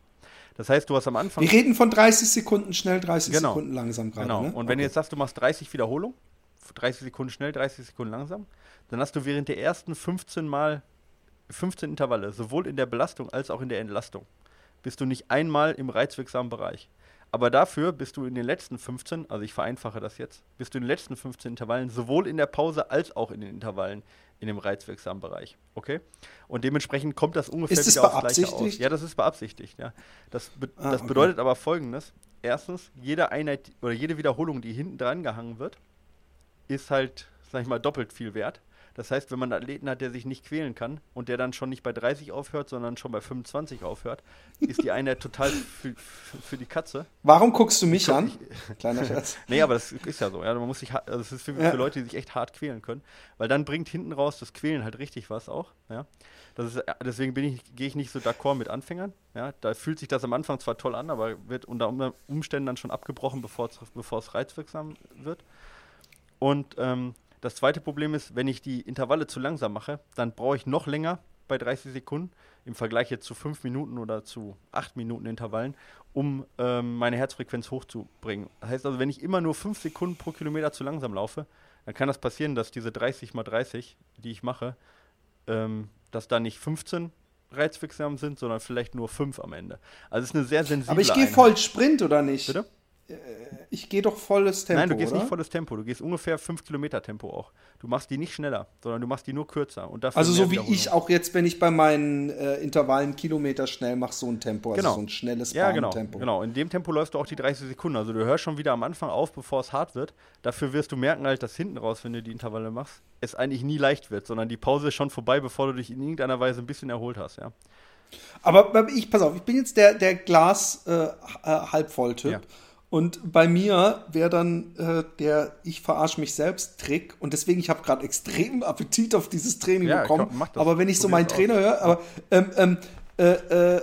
Das heißt, du hast am Anfang. Wir reden von 30 Sekunden schnell, 30 genau. Sekunden langsam gerade. Genau. Ne? Und wenn okay. du jetzt sagst, du machst 30 Wiederholungen, 30 Sekunden schnell, 30 Sekunden langsam, dann hast du während der ersten 15 Mal 15 Intervalle, sowohl in der Belastung als auch in der Entlastung, bist du nicht einmal im reizwirksamen Bereich. Aber dafür bist du in den letzten 15, also ich vereinfache das jetzt, bist du in den letzten 15 Intervallen sowohl in der Pause als auch in den Intervallen in dem reizwirksamen Bereich. Okay? Und dementsprechend kommt das ungefähr ist wieder aufs Gleiche aus. Ja, das ist beabsichtigt. Ja. Das, be ah, das bedeutet okay. aber folgendes: Erstens, jede Einheit oder jede Wiederholung, die hinten dran gehangen wird, ist halt, sag ich mal, doppelt viel wert. Das heißt, wenn man einen Athleten hat, der sich nicht quälen kann und der dann schon nicht bei 30 aufhört, sondern schon bei 25 aufhört, ist die Einheit total für, für, die Katze. Warum guckst du mich an? Kleiner Scherz. nee, aber das ist ja so. Ja. Man muss sich, also das ist für, ja. für, Leute, die sich echt hart quälen können. Weil dann bringt hinten raus das Quälen halt richtig was auch. Ja. Das ist, deswegen ich, gehe ich nicht so d'accord mit Anfängern. Ja. Da fühlt sich das am Anfang zwar toll an, aber wird unter Umständen dann schon abgebrochen, bevor es reizwirksam wird. Und ähm, das zweite Problem ist, wenn ich die Intervalle zu langsam mache, dann brauche ich noch länger bei 30 Sekunden im Vergleich jetzt zu 5 Minuten oder zu 8 Minuten Intervallen, um ähm, meine Herzfrequenz hochzubringen. Das heißt also, wenn ich immer nur 5 Sekunden pro Kilometer zu langsam laufe, dann kann das passieren, dass diese 30 mal 30, die ich mache, ähm, dass da nicht 15 reizwirksam sind, sondern vielleicht nur 5 am Ende. Also es ist eine sehr sensible Aber ich gehe voll Sprint, oder nicht? Bitte? Äh, ich gehe doch volles Tempo. Nein, du gehst oder? nicht volles Tempo. Du gehst ungefähr 5 Kilometer Tempo auch. Du machst die nicht schneller, sondern du machst die nur kürzer. Und also so wie ich auch jetzt, wenn ich bei meinen äh, Intervallen Kilometer schnell mache, so ein Tempo, also genau. so ein schnelles ja, genau, genau. In dem Tempo läufst du auch die 30 Sekunden. Also du hörst schon wieder am Anfang auf, bevor es hart wird. Dafür wirst du merken halt, dass hinten raus, wenn du die Intervalle machst, es eigentlich nie leicht wird, sondern die Pause ist schon vorbei, bevor du dich in irgendeiner Weise ein bisschen erholt hast, ja. Aber ich, pass auf, ich bin jetzt der, der Glas äh, äh halb voll Typ. Ja. Und bei mir wäre dann äh, der Ich verarsche mich selbst Trick. Und deswegen, ich habe gerade extrem Appetit auf dieses Training ja, bekommen. Komm, aber wenn ich so meinen Trainer höre, aber ähm, ähm, äh, äh, äh,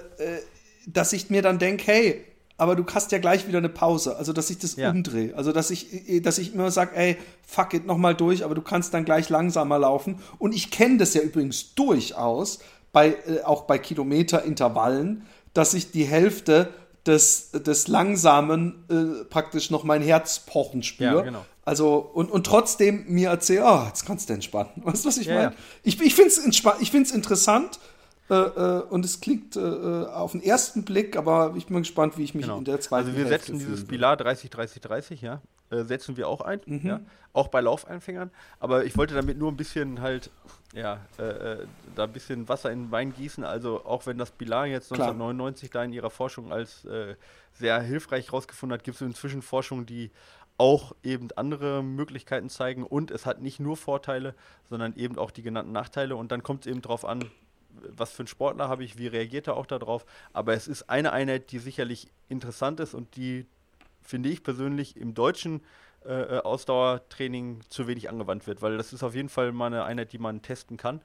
dass ich mir dann denke, hey, aber du hast ja gleich wieder eine Pause. Also, dass ich das ja. umdrehe. Also, dass ich, äh, dass ich immer sage, ey, fuck it, nochmal durch, aber du kannst dann gleich langsamer laufen. Und ich kenne das ja übrigens durchaus, bei, äh, auch bei Kilometerintervallen, dass ich die Hälfte des, des Langsamen äh, praktisch noch mein Herz pochen spüre. Ja, genau. Also, und, und trotzdem mir erzählen, oh, jetzt kannst du entspannen. Weißt du, was ich ja, meine? Ja. Ich, ich finde es interessant äh, äh, und es klingt äh, äh, auf den ersten Blick, aber ich bin gespannt, wie ich mich genau. in der zweiten Also wir Hälfte setzen dieses Pilar 30, 30, 30, ja, äh, setzen wir auch ein, mhm. ja, auch bei Laufeinfängern. Aber ich wollte damit nur ein bisschen halt, ja, äh, äh da ein bisschen Wasser in den Wein gießen. Also auch wenn das Pilar jetzt 1999 Klar. da in ihrer Forschung als äh, sehr hilfreich rausgefunden hat, gibt es inzwischen Forschung, die auch eben andere Möglichkeiten zeigen und es hat nicht nur Vorteile, sondern eben auch die genannten Nachteile und dann kommt es eben darauf an, was für einen Sportler habe ich, wie reagiert er auch darauf, aber es ist eine Einheit, die sicherlich interessant ist und die finde ich persönlich, im deutschen äh, äh, Ausdauertraining zu wenig angewandt wird, weil das ist auf jeden Fall mal eine Einheit, die man testen kann.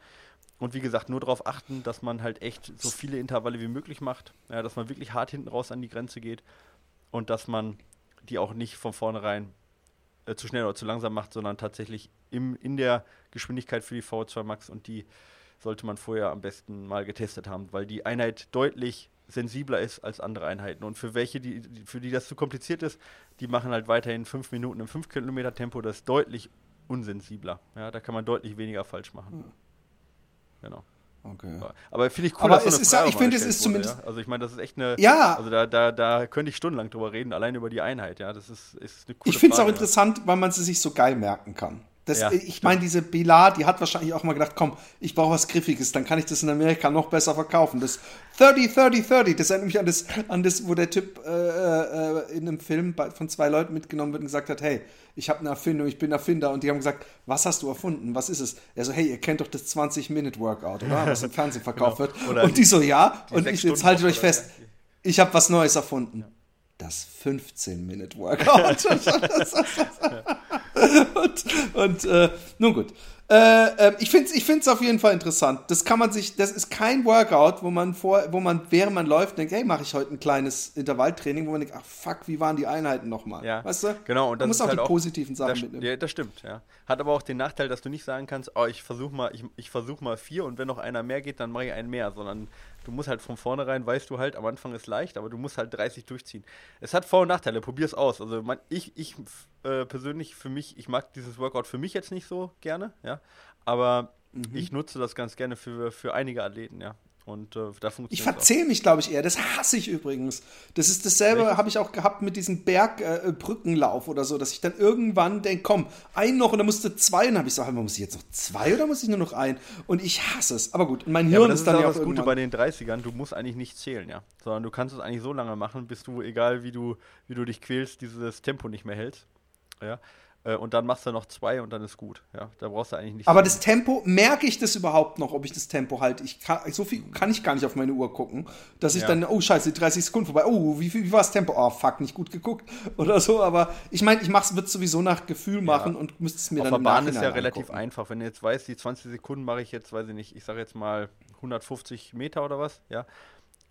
Und wie gesagt, nur darauf achten, dass man halt echt so viele Intervalle wie möglich macht, ja, dass man wirklich hart hinten raus an die Grenze geht und dass man die auch nicht von vornherein äh, zu schnell oder zu langsam macht, sondern tatsächlich im, in der Geschwindigkeit für die VO2 Max und die sollte man vorher am besten mal getestet haben, weil die Einheit deutlich sensibler ist als andere Einheiten. Und für welche, die, für die das zu kompliziert ist, die machen halt weiterhin fünf Minuten im 5 Kilometer Tempo, das ist deutlich unsensibler. Ja, da kann man deutlich weniger falsch machen. Hm. Genau. Okay. Aber finde ich cool, aber dass es so ist, ja, ich finde, es ist wurde, zumindest. Ja? Also ich meine, das ist echt eine. Ja. Also da, da, da könnte ich stundenlang drüber reden, allein über die Einheit. Ja, das ist, ist eine coole Ich finde es auch interessant, weil man sie sich so geil merken kann. Das, ja, ich meine, diese Bilar, die hat wahrscheinlich auch mal gedacht, komm, ich brauche was Griffiges, dann kann ich das in Amerika noch besser verkaufen. Das 30, 30, 30, das erinnert mich an das, an das wo der Typ äh, äh, in einem Film bei, von zwei Leuten mitgenommen wird und gesagt hat, hey, ich habe eine Erfindung, ich bin Erfinder. Und die haben gesagt, was hast du erfunden? Was ist es? Er so, hey, ihr kennt doch das 20-Minute-Workout, oder? Was im Fernsehen verkauft genau. wird. Oder und die so, ja. Und ich, jetzt haltet euch fest, ich habe was Neues erfunden. Ja. Das 15-Minute-Workout. und, und äh, nun gut. Äh, äh, ich finde es ich find's auf jeden Fall interessant. Das kann man sich, das ist kein Workout, wo man vor, wo man, während man läuft, denkt, hey, mache ich heute ein kleines Intervalltraining, wo man denkt, ach fuck, wie waren die Einheiten nochmal? Ja, weißt du? Genau, und das du musst auch halt die auch, positiven Sachen das, mitnehmen. Ja, das stimmt, ja. Hat aber auch den Nachteil, dass du nicht sagen kannst, oh, ich versuche mal, ich, ich versuche mal vier und wenn noch einer mehr geht, dann mache ich einen mehr, sondern du musst halt von vornherein, weißt du halt, am Anfang ist leicht, aber du musst halt 30 durchziehen. Es hat Vor- und Nachteile, probier es aus. Also man, ich, ich äh, persönlich, für mich, ich mag dieses Workout für mich jetzt nicht so gerne, ja, aber mhm. ich nutze das ganz gerne für, für einige Athleten, ja. Und äh, da funktioniert Ich verzähle mich, glaube ich, eher. Das hasse ich übrigens. Das ist dasselbe, habe ich auch gehabt mit diesem Bergbrückenlauf äh, oder so, dass ich dann irgendwann denke, komm, ein noch und dann musste zwei. Und dann habe ich so, muss ich jetzt noch zwei oder muss ich nur noch ein? Und ich hasse es. Aber gut, mein Hirn ja, ist dann ja auch das Gute bei den 30ern, du musst eigentlich nicht zählen, ja. Sondern du kannst es eigentlich so lange machen, bis du, egal wie du, wie du dich quälst, dieses Tempo nicht mehr hältst. Ja. Äh, und dann machst du noch zwei und dann ist gut. Ja, da brauchst du eigentlich nicht. Aber das Tempo, merke ich das überhaupt noch, ob ich das Tempo halte? Ich kann, so viel kann ich gar nicht auf meine Uhr gucken, dass ich ja. dann, oh scheiße, 30 Sekunden vorbei, oh, wie, wie war das Tempo? Oh, fuck, nicht gut geguckt oder so. Aber ich meine, ich würde es sowieso nach Gefühl machen ja. und müsste es mir auf dann Auf der Bahn ist ja relativ angucken. einfach. Wenn du jetzt weißt, die 20 Sekunden mache ich jetzt, weiß ich nicht, ich sage jetzt mal 150 Meter oder was, ja.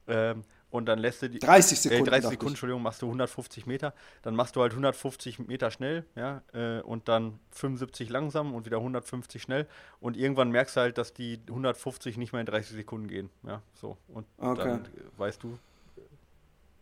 Ähm, und dann lässt du die 30 äh, Sekunden, äh, 30 Sekunden, Entschuldigung, machst du 150 Meter, dann machst du halt 150 Meter schnell, ja, äh, und dann 75 langsam und wieder 150 schnell und irgendwann merkst du halt, dass die 150 nicht mehr in 30 Sekunden gehen, ja, so und okay. dann weißt du.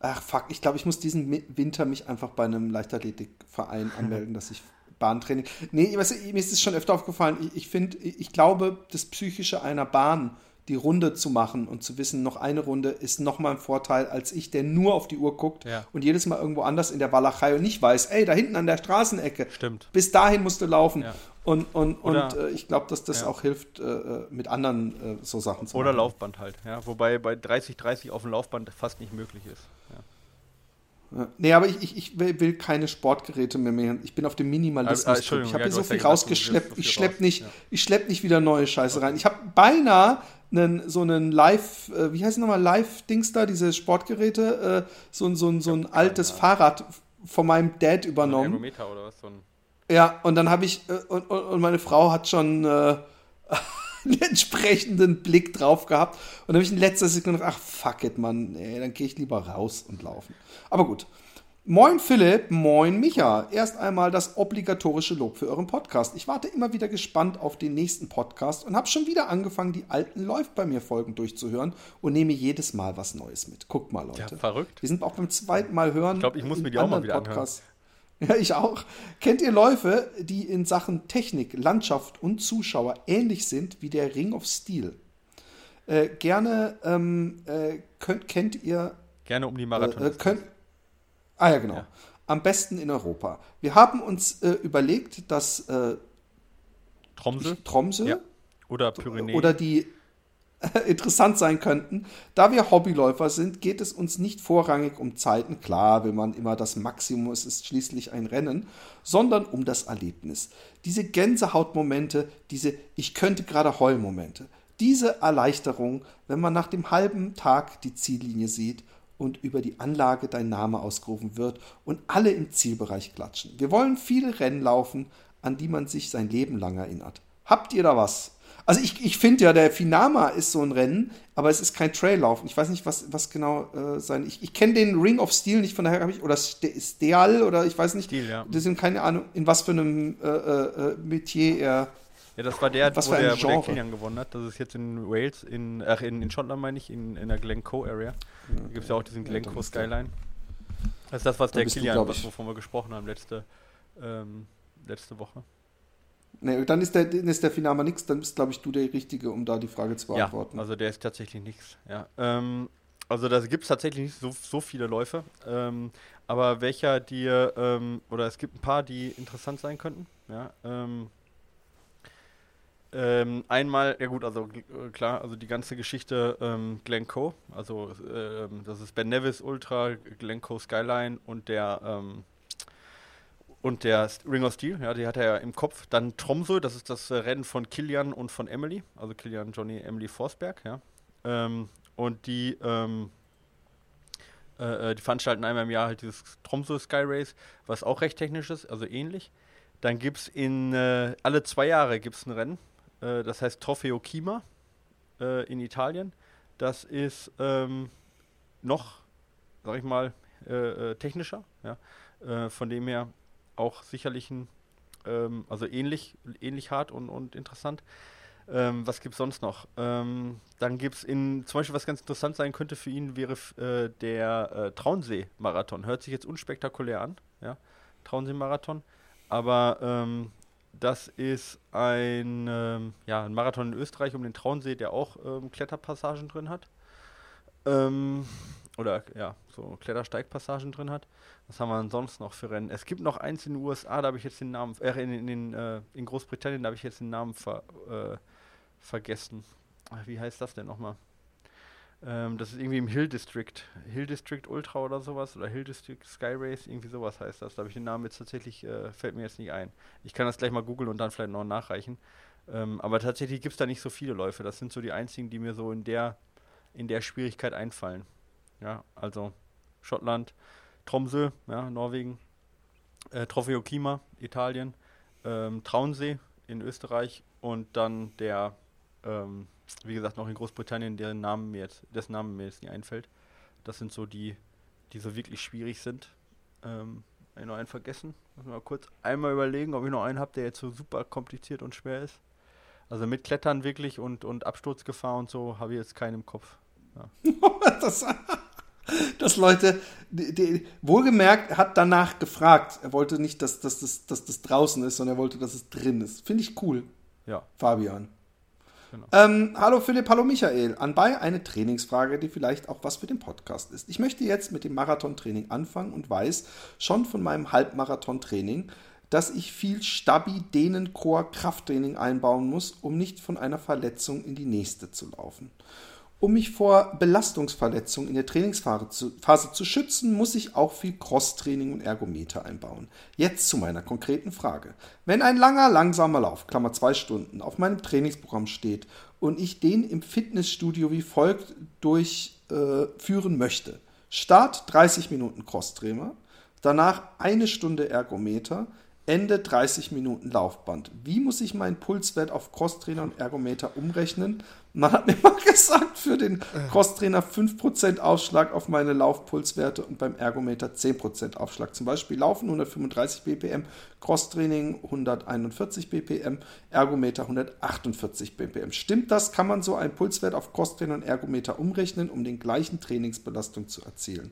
Ach fuck, ich glaube, ich muss diesen Winter mich einfach bei einem Leichtathletikverein anmelden, dass ich Bahntraining. Nee, weißt du, mir ist es schon öfter aufgefallen. Ich, ich finde, ich glaube, das Psychische einer Bahn die Runde zu machen und zu wissen, noch eine Runde ist nochmal ein Vorteil als ich, der nur auf die Uhr guckt ja. und jedes Mal irgendwo anders in der Walachei und nicht weiß, ey, da hinten an der Straßenecke. Stimmt. Bis dahin musst du laufen. Ja. Und, und, und äh, ich glaube, dass das ja. auch hilft, äh, äh, mit anderen äh, so Sachen zu Oder machen. Oder Laufband halt, ja. Wobei bei 30-30 auf dem Laufband fast nicht möglich ist. Ja. Nee, aber ich, ich, ich will keine Sportgeräte mehr mehr. Ich bin auf dem Minimalismus. Ah, ich habe hier so viel rausgeschleppt. Ich schlepp nicht, ja. ich schlepp nicht wieder neue Scheiße rein. Ich habe beinahe einen, so einen Live, äh, wie heißt es nochmal, Live-Dings da, diese Sportgeräte, äh, so, so, so ein altes Fahrrad von meinem Dad übernommen. So ein oder was? So ein ja, und dann habe ich, äh, und, und, meine Frau hat schon äh, einen entsprechenden Blick drauf gehabt. Und dann habe ich in letzter Sekunde gedacht, ach fuck it, Mann, ey, dann gehe ich lieber raus und laufen. Aber gut. Moin Philipp, moin Micha. Erst einmal das obligatorische Lob für euren Podcast. Ich warte immer wieder gespannt auf den nächsten Podcast und habe schon wieder angefangen, die alten Läuft bei mir Folgen durchzuhören und nehme jedes Mal was Neues mit. Guckt mal, Leute. Ja, verrückt. Wir sind auch beim zweiten Mal hören. Ich glaube, ich muss mir die auch mal wieder Podcasts. anhören. Ja, ich auch. Kennt ihr Läufe, die in Sachen Technik, Landschaft und Zuschauer ähnlich sind wie der Ring of Steel? Äh, gerne ähm, äh, könnt, kennt ihr. Gerne um die Marathon. Äh, könnt, Ah ja, genau. Ja. Am besten in Europa. Wir haben uns äh, überlegt, dass äh, Tromsø, Tromsø ja. oder Pyrenäen oder die äh, interessant sein könnten. Da wir Hobbyläufer sind, geht es uns nicht vorrangig um Zeiten. Klar, will man immer das Maximum, es ist schließlich ein Rennen, sondern um das Erlebnis. Diese Gänsehautmomente, diese Ich könnte gerade Heulmomente. Diese Erleichterung, wenn man nach dem halben Tag die Ziellinie sieht und über die Anlage dein Name ausgerufen wird und alle im Zielbereich klatschen. Wir wollen viele Rennen laufen, an die man sich sein Leben lang erinnert. Habt ihr da was? Also ich, ich finde ja, der Finama ist so ein Rennen, aber es ist kein Traillauf. Ich weiß nicht, was, was genau äh, sein. Ich, ich kenne den Ring of Steel nicht, von daher habe ich, oder Steal oder ich weiß nicht. Steel, ja. Das sind keine Ahnung, in was für einem äh, äh, Metier er ja, das war der, Was wo, der, wo der Kilian gewonnen hat. Das ist jetzt in Wales, in, ach, in, in Schottland meine ich, in, in der Glencoe Area. Da gibt es ja auch diesen Glencoe ja, Skyline. Das ist das, was der Kilian, du, was, wovon wir gesprochen haben letzte, ähm, letzte Woche. Nee, dann ist der, ist der Finama nix, dann bist, glaube ich, du der Richtige, um da die Frage zu beantworten. Ja, also der ist tatsächlich nichts. Ja. Ähm, also da gibt es tatsächlich nicht so, so viele Läufe. Ähm, aber welcher dir, ähm, oder es gibt ein paar, die interessant sein könnten. Ja, ähm, ähm, einmal, ja gut, also äh, klar, also die ganze Geschichte ähm, Glencoe, also ähm, das ist Ben Nevis Ultra, Glencoe Skyline und der und der Ring of Steel, ja, die hat er ja im Kopf. Dann Tromsø, das ist das äh, Rennen von Kilian und von Emily, also Kilian, Johnny, Emily Forsberg, ja. Ähm, und die ähm, äh, äh, die veranstalten einmal im Jahr halt dieses Tromsø Sky Race, was auch recht technisch ist, also ähnlich. Dann gibt es in äh, alle zwei Jahre gibt's ein Rennen, äh, das heißt Trofeo Kima äh, in Italien. Das ist ähm, noch, sag ich mal, technischer. Ja? Äh, von dem her auch sicherlich ein, ähm, also ähnlich, ähnlich hart und, und interessant. Ähm, was gibt es sonst noch? Ähm, dann gibt es in, zum Beispiel, was ganz interessant sein könnte für ihn, wäre äh, der äh, Traunsee-Marathon. Hört sich jetzt unspektakulär an, ja, Traunsee-Marathon. Aber ähm, Das ist ein, ähm, ja, ein Marathon in Österreich um den Traunsee, der auch ähm, Kletterpassagen drin hat. Oder ja, so Klettersteigpassagen drin hat. Was haben wir ansonsten noch für Rennen? Es gibt noch eins in den USA, da habe ich jetzt den Namen, äh, in, in, in, äh, in Großbritannien, da habe ich jetzt den Namen ver, äh, vergessen. Wie heißt das denn nochmal? Ähm, das ist irgendwie im Hill District. Hill District Ultra oder sowas. Oder Hill District Sky Race, irgendwie sowas heißt das. Da habe ich den Namen jetzt tatsächlich, äh, fällt mir jetzt nicht ein. Ich kann das gleich mal googeln und dann vielleicht noch nachreichen. Ähm, aber tatsächlich gibt es da nicht so viele Läufe. Das sind so die einzigen, die mir so in der, in der Schwierigkeit einfallen. Ja, also Schottland, Tromsø, ja, Norwegen, äh, Trofeo Kima, Italien, ähm, Traunsee in Österreich und dann der ähm, wie gesagt, noch in Großbritannien, deren Namen mir jetzt, dessen Namen mir jetzt nicht einfällt. Das sind so die, die so wirklich schwierig sind. Ähm, ich noch einen vergessen? Muss mal kurz einmal überlegen, ob ich noch einen habe, der jetzt so super kompliziert und schwer ist. Also mit Klettern wirklich und, und Absturzgefahr und so habe ich jetzt keinen im Kopf. Ja. das, dass Leute, die, die, wohlgemerkt, hat danach gefragt. Er wollte nicht, dass, dass, dass, dass das draußen ist, sondern er wollte, dass es drin ist. Finde ich cool. Ja. Fabian. Genau. Ähm, hallo Philipp, hallo Michael. Anbei eine Trainingsfrage, die vielleicht auch was für den Podcast ist. Ich möchte jetzt mit dem Marathontraining anfangen und weiß schon von meinem Halbmarathontraining, dass ich viel Stabi, Dehnen, Core, Krafttraining einbauen muss, um nicht von einer Verletzung in die nächste zu laufen. Um mich vor Belastungsverletzungen in der Trainingsphase zu, Phase zu schützen, muss ich auch viel Crosstraining und Ergometer einbauen. Jetzt zu meiner konkreten Frage. Wenn ein langer, langsamer Lauf, Klammer zwei Stunden, auf meinem Trainingsprogramm steht und ich den im Fitnessstudio wie folgt durchführen äh, möchte. Start 30 Minuten Crosstrainer, danach eine Stunde Ergometer, Ende 30 Minuten Laufband. Wie muss ich meinen Pulswert auf Crosstrainer und Ergometer umrechnen, man hat mir mal gesagt, für den Crosstrainer 5% Aufschlag auf meine Laufpulswerte und beim Ergometer 10% Aufschlag. Zum Beispiel Laufen 135 BPM, Crosstraining 141 BPM, Ergometer 148 BPM. Stimmt das? Kann man so einen Pulswert auf Crosstrainer und Ergometer umrechnen, um den gleichen Trainingsbelastung zu erzielen?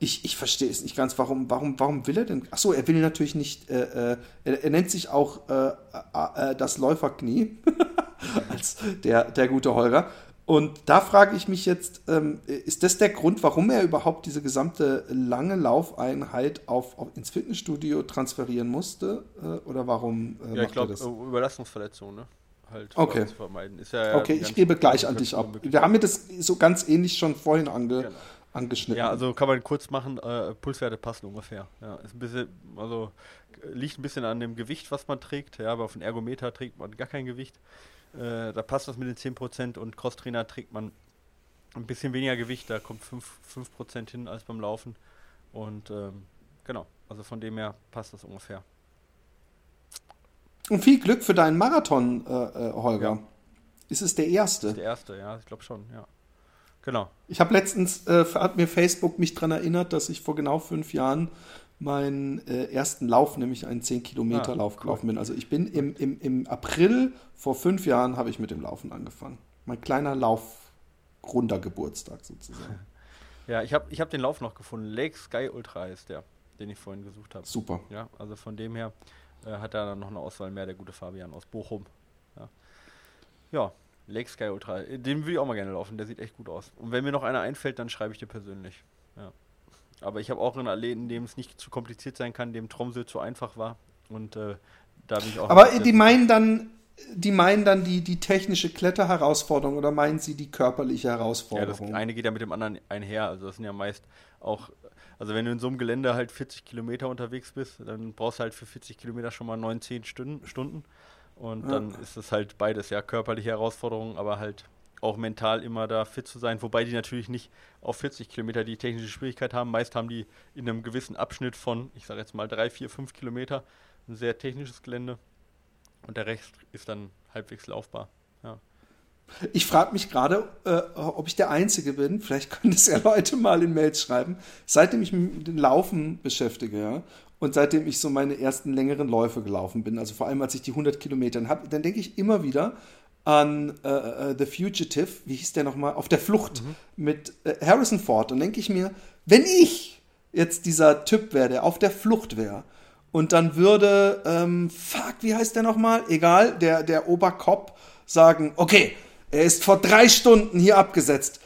Ich, ich verstehe es nicht ganz. Warum, warum, warum will er denn? Achso, er will natürlich nicht. Äh, äh, er, er, nennt sich auch äh, äh, äh das Läuferknie. als der, der gute Holger. Und da frage ich mich jetzt, ähm, ist das der Grund, warum er überhaupt diese gesamte lange Laufeinheit auf, auf ins Fitnessstudio transferieren musste? Äh, oder warum äh, ja, ich glaube, Überlastungsverletzung, ne? Halt okay. zu vermeiden. Ja okay, ich gebe gleich an dich ab. Wir haben mir das so ganz ähnlich schon vorhin ange, genau. angeschnitten. Ja, also kann man kurz machen, äh, Pulswerte passen ungefähr. Ja, ist ein bisschen, also liegt ein bisschen an dem Gewicht, was man trägt, ja, aber auf dem Ergometer trägt man gar kein Gewicht. Äh, da passt das mit den 10% und Crosstrainer trägt man ein bisschen weniger Gewicht, da kommt 5%, 5 hin als beim Laufen. Und ähm, genau, also von dem her passt das ungefähr. Und viel Glück für deinen Marathon, äh, äh, Holger. Ja. Ist es der erste? Ist der erste, ja, ich glaube schon, ja. Genau. Ich habe letztens, äh, hat mir Facebook mich daran erinnert, dass ich vor genau fünf Jahren meinen äh, ersten Lauf, nämlich einen 10-Kilometer-Lauf ah, gelaufen bin. Also ich bin im, im, im April vor fünf Jahren habe ich mit dem Laufen angefangen. Mein kleiner Lauf runder Geburtstag sozusagen. Ja, ich habe ich hab den Lauf noch gefunden. Lake Sky Ultra ist der, den ich vorhin gesucht habe. Super. Ja, also von dem her äh, hat er dann noch eine Auswahl mehr, der gute Fabian aus Bochum. Ja, ja Lake Sky Ultra, den würde ich auch mal gerne laufen, der sieht echt gut aus. Und wenn mir noch einer einfällt, dann schreibe ich dir persönlich. Ja. Aber ich habe auch einen Athleten, dem es nicht zu kompliziert sein kann, dem Tromsø zu einfach war. Und äh, da bin ich auch. Aber die meinen dann, die meinen dann die, die technische Kletterherausforderung oder meinen sie die körperliche Herausforderung? Ja, das eine geht ja mit dem anderen einher. Also das sind ja meist auch, also wenn du in so einem Gelände halt 40 Kilometer unterwegs bist, dann brauchst du halt für 40 Kilometer schon mal 9, 10 Stunden. Und ja. dann ist es halt beides, ja, körperliche Herausforderung, aber halt auch mental immer da fit zu sein, wobei die natürlich nicht auf 40 Kilometer die technische Schwierigkeit haben. Meist haben die in einem gewissen Abschnitt von, ich sage jetzt mal 3, 4, 5 Kilometer ein sehr technisches Gelände und der Rest ist dann halbwegs laufbar. Ja. Ich frage mich gerade, äh, ob ich der Einzige bin. Vielleicht können das ja Leute mal in Mails schreiben. Seitdem ich mich mit dem Laufen beschäftige, ja, und seitdem ich so meine ersten längeren Läufe gelaufen bin, also vor allem als ich die 100 Kilometer habe, dann denke ich immer wieder, an äh, äh, The Fugitive, wie hieß der nochmal, auf der Flucht mhm. mit äh, Harrison Ford. Und denke ich mir, wenn ich jetzt dieser Typ wäre, der auf der Flucht wäre und dann würde, ähm, fuck, wie heißt der nochmal? Egal, der, der Oberkopf sagen, okay, er ist vor drei Stunden hier abgesetzt.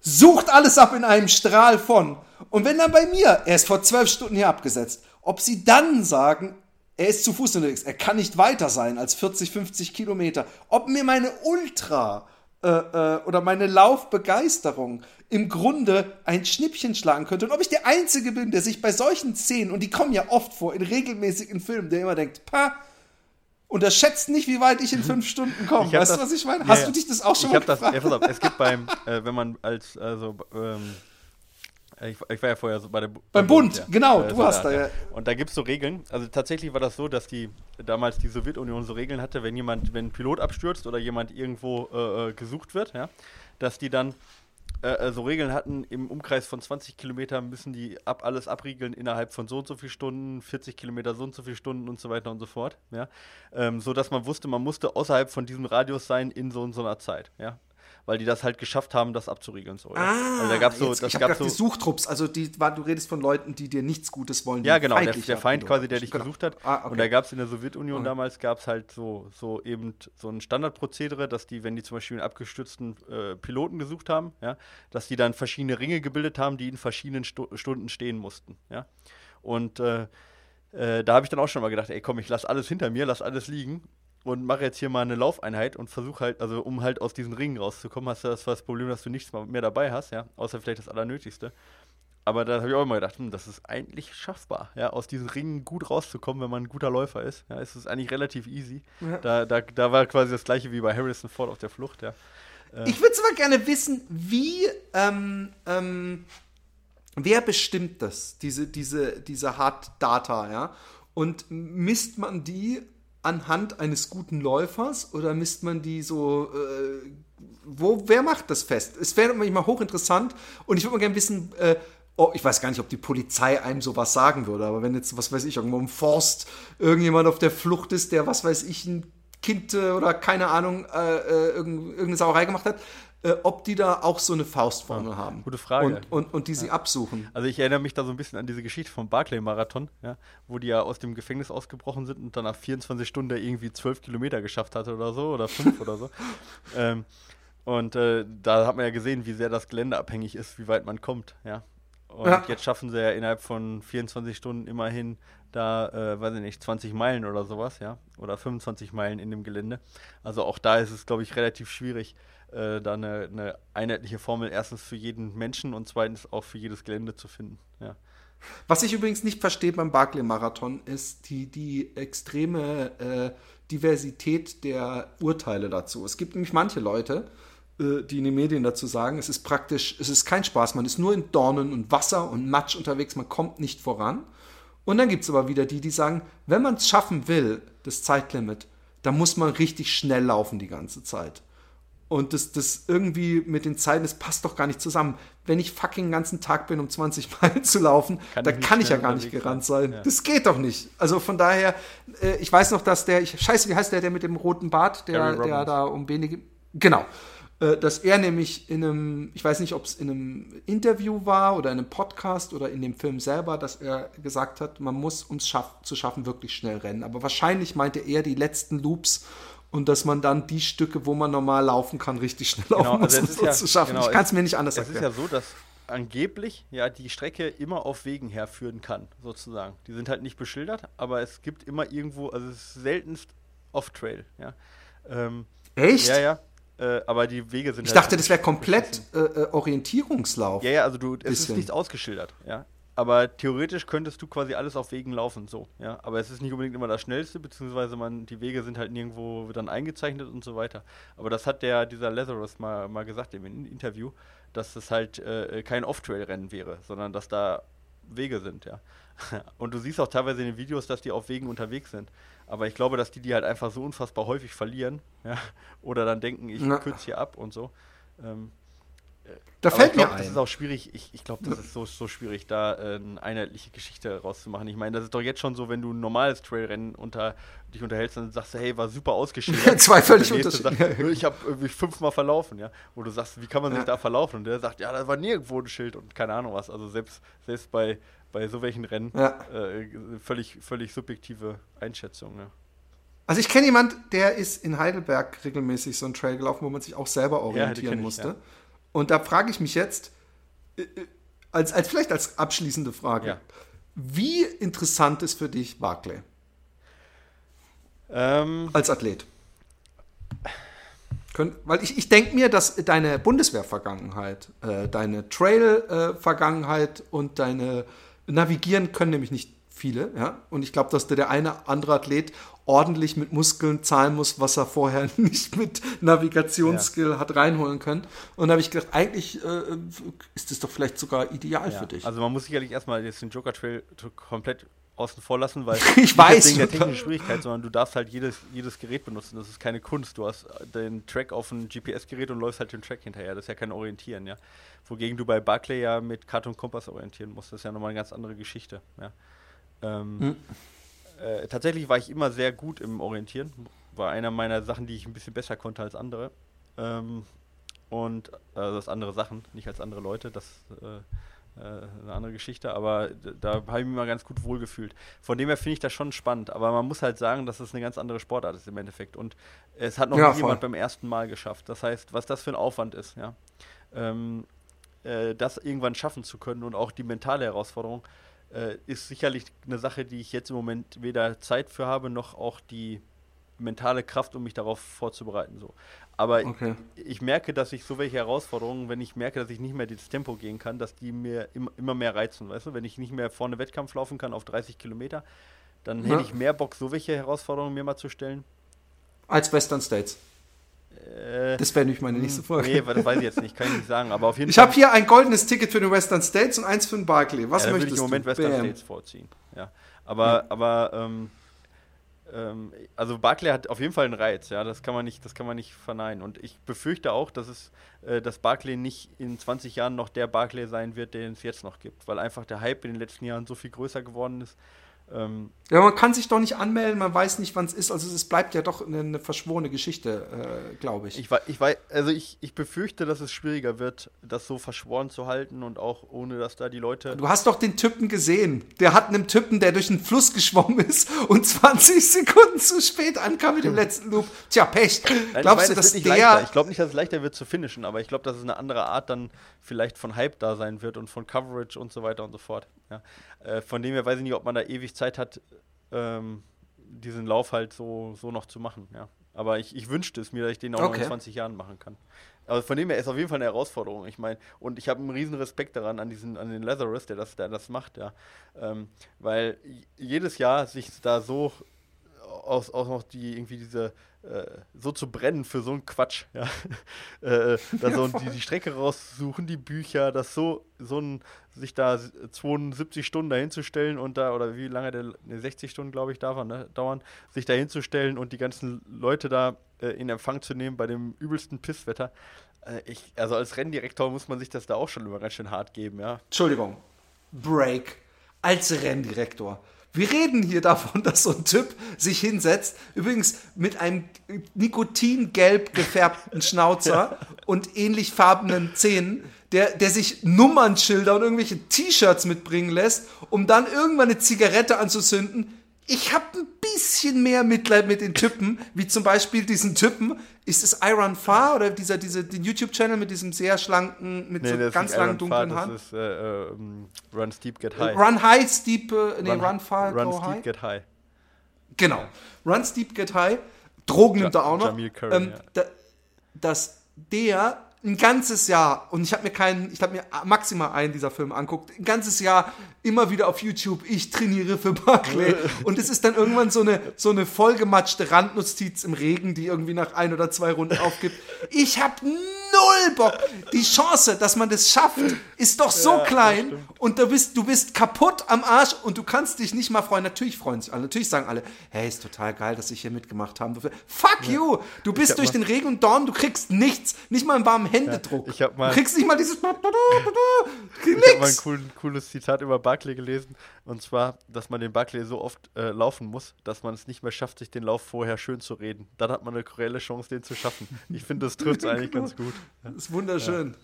Sucht alles ab in einem Strahl von. Und wenn dann bei mir, er ist vor zwölf Stunden hier abgesetzt, ob sie dann sagen, er ist zu Fuß unterwegs, er kann nicht weiter sein als 40, 50 Kilometer, ob mir meine Ultra äh, äh, oder meine Laufbegeisterung im Grunde ein Schnippchen schlagen könnte und ob ich der Einzige bin, der sich bei solchen Szenen, und die kommen ja oft vor, in regelmäßigen Filmen, der immer denkt, pa, unterschätzt nicht, wie weit ich in fünf Stunden komme. Weißt du, was ich meine? Ja, Hast du dich das auch schon ich mal gefragt? Das, ja, auf, es gibt beim, äh, wenn man als, also, ähm, ich, ich, war ja vorher so bei der Beim, beim Bund, ja. genau, äh, du hast da, ja. Und da gibt es so Regeln. Also tatsächlich war das so, dass die damals die Sowjetunion so Regeln hatte, wenn jemand, wenn ein Pilot abstürzt oder jemand irgendwo äh, äh gesucht wird, ja, dass die dann äh, äh, so Regeln hatten, im Umkreis von 20 Kilometern müssen die ab alles abriegeln innerhalb von so und so viel Stunden, 40 Kilometer so und so viele Stunden und so weiter und so fort. Ja? Ähm, so dass man wusste, man musste außerhalb von diesem Radius sein in so und so einer Zeit. Ja? Weil die das halt geschafft haben, das abzuriegeln. So, ja. Ah, also da gab's so, jetzt, das ich habe so, die Suchtrupps, also die, du redest von Leuten, die dir nichts Gutes wollen. Ja, genau, der, der, Feind quasi, der dich genau. gesucht hat. Ah, okay. Und da gab es in der Sowjetunion mhm. damals, gab es halt so, so eben so ein Standardprozedere, dass die, wenn die zum Beispiel einen abgestürzten äh, Piloten gesucht haben, ja, dass die dann verschiedene Ringe gebildet haben, die in verschiedenen Stu Stunden stehen mussten. Ja. Und äh, äh, da habe ich dann auch schon mal gedacht, ey komm, ich lass alles hinter mir, lass alles liegen und mache jetzt hier mal eine Laufeinheit und versuche halt, also um halt aus diesen Ringen rauszukommen, hast du das, das Problem, dass du nichts mehr dabei hast, ja, außer vielleicht das Allernötigste. Aber da habe ich auch immer gedacht, hm, das ist eigentlich schaffbar, ja, aus diesen Ringen gut rauszukommen, wenn man ein guter Läufer ist. Ja, es ist eigentlich relativ easy. Ja. Da, da, da war quasi das gleiche wie bei Harrison Ford auf der Flucht, ja. Äh. Ich würde zwar gerne wissen, wie, ähm, ähm, wer bestimmt das, diese, diese, diese Hard Data, ja? Und misst man die anhand eines guten Läufers oder misst man die so, äh, wo, wer macht das fest? Es wäre manchmal hochinteressant und ich würde mal gerne wissen, äh, oh, ich weiß gar nicht, ob die Polizei einem sowas sagen würde, aber wenn jetzt, was weiß ich, irgendwo im Forst irgendjemand auf der Flucht ist, der, was weiß ich, ein Kind äh, oder keine Ahnung, äh, äh irgendeine Sauerei gemacht hat, äh, ob die da auch so eine Faustformel ja, haben. Gute Frage. Und, und, und die sie absuchen. Also ich erinnere mich da so ein bisschen an diese Geschichte vom Barclay-Marathon, ja, wo die ja aus dem Gefängnis ausgebrochen sind und dann nach 24 Stunden irgendwie 12 Kilometer geschafft hatte oder so, oder 5 oder so. Ähm, und äh, da hat man ja gesehen, wie sehr das Gelände abhängig ist, wie weit man kommt, ja. Und jetzt schaffen sie ja innerhalb von 24 Stunden immerhin da, äh, weiß ich nicht, 20 Meilen oder sowas, ja. Oder 25 Meilen in dem Gelände. Also auch da ist es, glaube ich, relativ schwierig, äh, da eine, eine, einheitliche Formel erstens für jeden Menschen und zweitens auch für jedes Gelände zu finden. Ja. Was ich übrigens nicht verstehe beim Barclay-Marathon ist die, die extreme äh, Diversität der Urteile dazu. Es gibt nämlich manche Leute, äh, die in den Medien dazu sagen, es ist praktisch, es ist kein Spaß, man ist nur in Dornen und Wasser und Matsch unterwegs, man kommt nicht voran. Und dann gibt es aber wieder die, die sagen, wenn man es schaffen will, das Zeitlimit, dann muss man richtig schnell laufen die ganze Zeit. Und das, das irgendwie mit den Zeiten, das passt doch gar nicht zusammen. Wenn ich fucking den ganzen Tag bin, um 20 Meilen zu laufen, kann da kann ich ja gar nicht gerannt sein. Ja. Das geht doch nicht. Also von daher, äh, ich weiß noch, dass der, ich, scheiße, wie heißt der, der mit dem roten Bart, der, der da um wenige, genau, dass er nämlich in einem, ich weiß nicht, ob es in einem Interview war oder in einem Podcast oder in dem Film selber, dass er gesagt hat, man muss, um es schaff, zu schaffen, wirklich schnell rennen. Aber wahrscheinlich meinte er die letzten Loops und dass man dann die Stücke, wo man normal laufen kann, richtig schnell genau, laufen also muss, um ja, zu schaffen. Genau, ich kann es mir nicht anders es erklären. Es ist ja so, dass angeblich ja die Strecke immer auf Wegen herführen kann, sozusagen. Die sind halt nicht beschildert, aber es gibt immer irgendwo, also es ist seltenst Off-Trail, ja. Ähm, Echt? Ja, ja. Äh, aber die Wege sind. Ich halt dachte, das wäre komplett äh, äh, Orientierungslauf. Ja, ja, also du, es bisschen. ist nichts ausgeschildert, ja aber theoretisch könntest du quasi alles auf Wegen laufen, so, ja. Aber es ist nicht unbedingt immer das Schnellste, beziehungsweise man, die Wege sind halt nirgendwo dann eingezeichnet und so weiter. Aber das hat der, dieser Lazarus mal, mal gesagt im Interview, dass es halt äh, kein Off-Trail-Rennen wäre, sondern dass da Wege sind, ja. Und du siehst auch teilweise in den Videos, dass die auf Wegen unterwegs sind. Aber ich glaube, dass die die halt einfach so unfassbar häufig verlieren, ja. Oder dann denken, ich kürze hier ab und so. Ähm, Da Aber fällt ich glaub, mir Das ein. ist auch schwierig. Ich, ich glaube, das ist so, so schwierig, da äh, eine einheitliche Geschichte rauszumachen. Ich meine, das ist doch jetzt schon so, wenn du ein normales Trailrennen unter, dich unterhältst, dann sagst du, hey, war super ausgeschildert. Zwei völlig unterschiedliche- sagt, ich habe irgendwie fünfmal verlaufen, ja. Wo du sagst, wie kann man sich Ja. da verlaufen? Und der sagt, ja, da war nirgendwo ein Schild und keine Ahnung was. Also selbst, selbst bei, bei so welchen Rennen Ja. äh, völlig, völlig subjektive Einschätzung. Ja. Also ich kenne jemand, der ist in Heidelberg regelmäßig so einen Trail gelaufen, wo man sich auch selber orientieren ich, musste. ja. Und da frage ich mich jetzt, äh, äh, als, als vielleicht als abschließende Frage, Ja. wie interessant ist für dich Barclay Ähm, als Athlet? Könnt, weil ich, ich denke mir, dass deine Bundeswehr-Vergangenheit, äh, deine Trail-Vergangenheit und deine Navigieren können nämlich nicht viele, ja. Und ich glaube, dass der, der eine andere Athlet ordentlich mit Muskeln zahlen muss, was er vorher nicht mit Navigationsskill hat reinholen können. Und da habe ich gedacht, eigentlich äh, ist das doch vielleicht sogar ideal ja. für dich. Also man muss sicherlich erstmal jetzt den Joker Trail komplett außen vor lassen, weil Ich weiß. wegen der technischen Schwierigkeit, sondern du darfst halt jedes, jedes Gerät benutzen. Das ist keine Kunst. Du hast den Track auf ein GPS-Gerät und läufst halt den Track hinterher. Das ist ja kein Orientieren, ja. Wogegen du bei Barclay ja mit Karte und Kompass orientieren musst. Das ist ja nochmal eine ganz andere Geschichte. Ja. Ähm, Hm. äh, tatsächlich war ich immer sehr gut im Orientieren. War einer meiner Sachen, die ich ein bisschen besser konnte als andere. Ähm, und also das andere Sachen, nicht als andere Leute. Das äh, äh, eine andere Geschichte, aber da habe ich mich mal ganz gut wohlgefühlt. Von dem her finde ich das schon spannend, aber man muss halt sagen, dass es eine ganz andere Sportart ist im Endeffekt. Und es hat noch Ja, nie jemand beim ersten Mal geschafft. Das heißt, was das für ein Aufwand ist, ja. Ähm, äh, das irgendwann schaffen zu können und auch die mentale Herausforderung äh, ist sicherlich eine Sache, die ich jetzt im Moment weder Zeit für habe, noch auch die mentale Kraft, um mich darauf vorzubereiten. So. Aber Okay. ich merke, dass ich so welche Herausforderungen, wenn ich merke, dass ich nicht mehr dieses Tempo gehen kann, dass die mir im, immer mehr reizen, weißt du? Wenn ich nicht mehr vorne Wettkampf laufen kann auf 30 Kilometer, dann Ja. hätte ich mehr Bock, so welche Herausforderungen mir mal zu stellen. Als Western States. Äh, Das wäre nämlich meine nächste Frage. Nee, das weiß ich jetzt nicht, kann ich nicht sagen, aber auf jeden ich habe hier ein goldenes Ticket für den Western States und eins für den Barclay. Was ja, möchtest ich im Moment du? Western Bam. States vorziehen. Ja. Aber, aber ähm, ähm, also Barclay hat auf jeden Fall einen Reiz, ja, das kann man nicht, das kann man nicht verneinen. Und ich befürchte auch, dass es, äh, dass Barclay nicht in 20 Jahren noch der Barclay sein wird, den es jetzt noch gibt, weil einfach der Hype in den letzten Jahren so viel größer geworden ist. Ähm, Ja, man kann sich doch nicht anmelden, man weiß nicht, wann es ist. Also es bleibt ja doch eine, eine verschworene Geschichte, äh, glaube ich. ich weiß, ich weiß, also ich, ich befürchte, dass es schwieriger wird, das so verschworen zu halten und auch ohne, dass da die Leute Du hast doch den Typen gesehen. Der hat einen Typen, der durch einen Fluss geschwommen ist und 20 Sekunden zu spät ankam mit dem letzten Loop. Tja, Pech. Nein, Glaubst ich du, dass leichter. der. Ich glaube nicht, dass es leichter wird zu finishen, aber ich glaube, dass es eine andere Art dann vielleicht von Hype da sein wird und von Coverage und so weiter und so fort. Ja. Äh, von dem her weiß ich nicht, ob man da ewig Zeit hat, ähm, diesen Lauf halt so, so noch zu machen. Ja. Aber ich, ich wünschte es mir, dass ich den auch noch Okay. in 20 Jahren machen kann. Aber von dem her ist auf jeden Fall eine Herausforderung. Ich meine, und ich habe einen riesen Respekt daran, an diesen, an den Lazarus, der das, der das macht, ja. Ähm, weil jedes Jahr sich da so aus, aus noch die irgendwie diese so zu brennen für so einen Quatsch, ja. äh, da so die, die Strecke raussuchen, die Bücher, das so, so ein, sich da 72 Stunden dahinzustellen und da, oder wie lange der, ne, 60 Stunden, glaube ich, darf er, ne, dauern, sich da hinzustellen und die ganzen Leute da äh, in Empfang zu nehmen bei dem übelsten Pisswetter. Äh, ich, also als Renndirektor muss man sich das da auch schon immer ganz schön hart geben, ja. Entschuldigung. Break. Als Renndirektor. Wir reden hier davon, dass so ein Typ sich hinsetzt, übrigens mit einem nikotingelb gefärbten Schnauzer und ähnlich farbenen Zähnen, der, der sich Nummernschilder und irgendwelche T-Shirts mitbringen lässt, um dann irgendwann eine Zigarette anzuzünden. Ich habe ein bisschen mehr Mitleid mit den Typen, wie zum Beispiel diesen Typen. Ist es Iron Far oder dieser, dieser den YouTube-Channel mit diesem sehr schlanken, mit so das ist ganz langen Iron dunklen Haaren? Das ist äh, ähm, Run Steep, Get High. Run High, Steep, äh, nee, Run, Far, Run Go Steep, High. Get High. Genau. Run Steep, Get High. Drogen nimmt er auch noch. Jamil Curry, ähm, ja. da, dass der ein ganzes Jahr, und ich habe mir keinen, ich habe mir maximal einen dieser Filme anguckt, ein ganzes Jahr immer wieder auf YouTube, ich trainiere für Barclay. und es ist dann irgendwann so eine, so eine vollgematschte Randnotiz im Regen, die irgendwie nach ein oder zwei Runden aufgibt. Ich habe null Bock. Die Chance, dass man das schafft, ist doch so Ja, klein und du bist, du bist kaputt am Arsch und du kannst dich nicht mal freuen. Natürlich freuen sich alle. Natürlich sagen alle, hey, ist total geil, dass ich hier mitgemacht habe. Fuck you! Du bist durch den Regen und Dorn, du kriegst nichts. Nicht mal einen warmen Händedruck. ich hab mal- du kriegst nicht mal dieses. Ich habe mal ein cooles Zitat über Barclay gelesen. Und zwar, dass man den Barclay so oft äh, laufen muss, dass man es nicht mehr schafft, sich den Lauf vorher schön zu reden. Dann hat man eine reelle Chance, den zu schaffen. Ich finde, das trifft eigentlich ganz gut. Das ist wunderschön. Ja,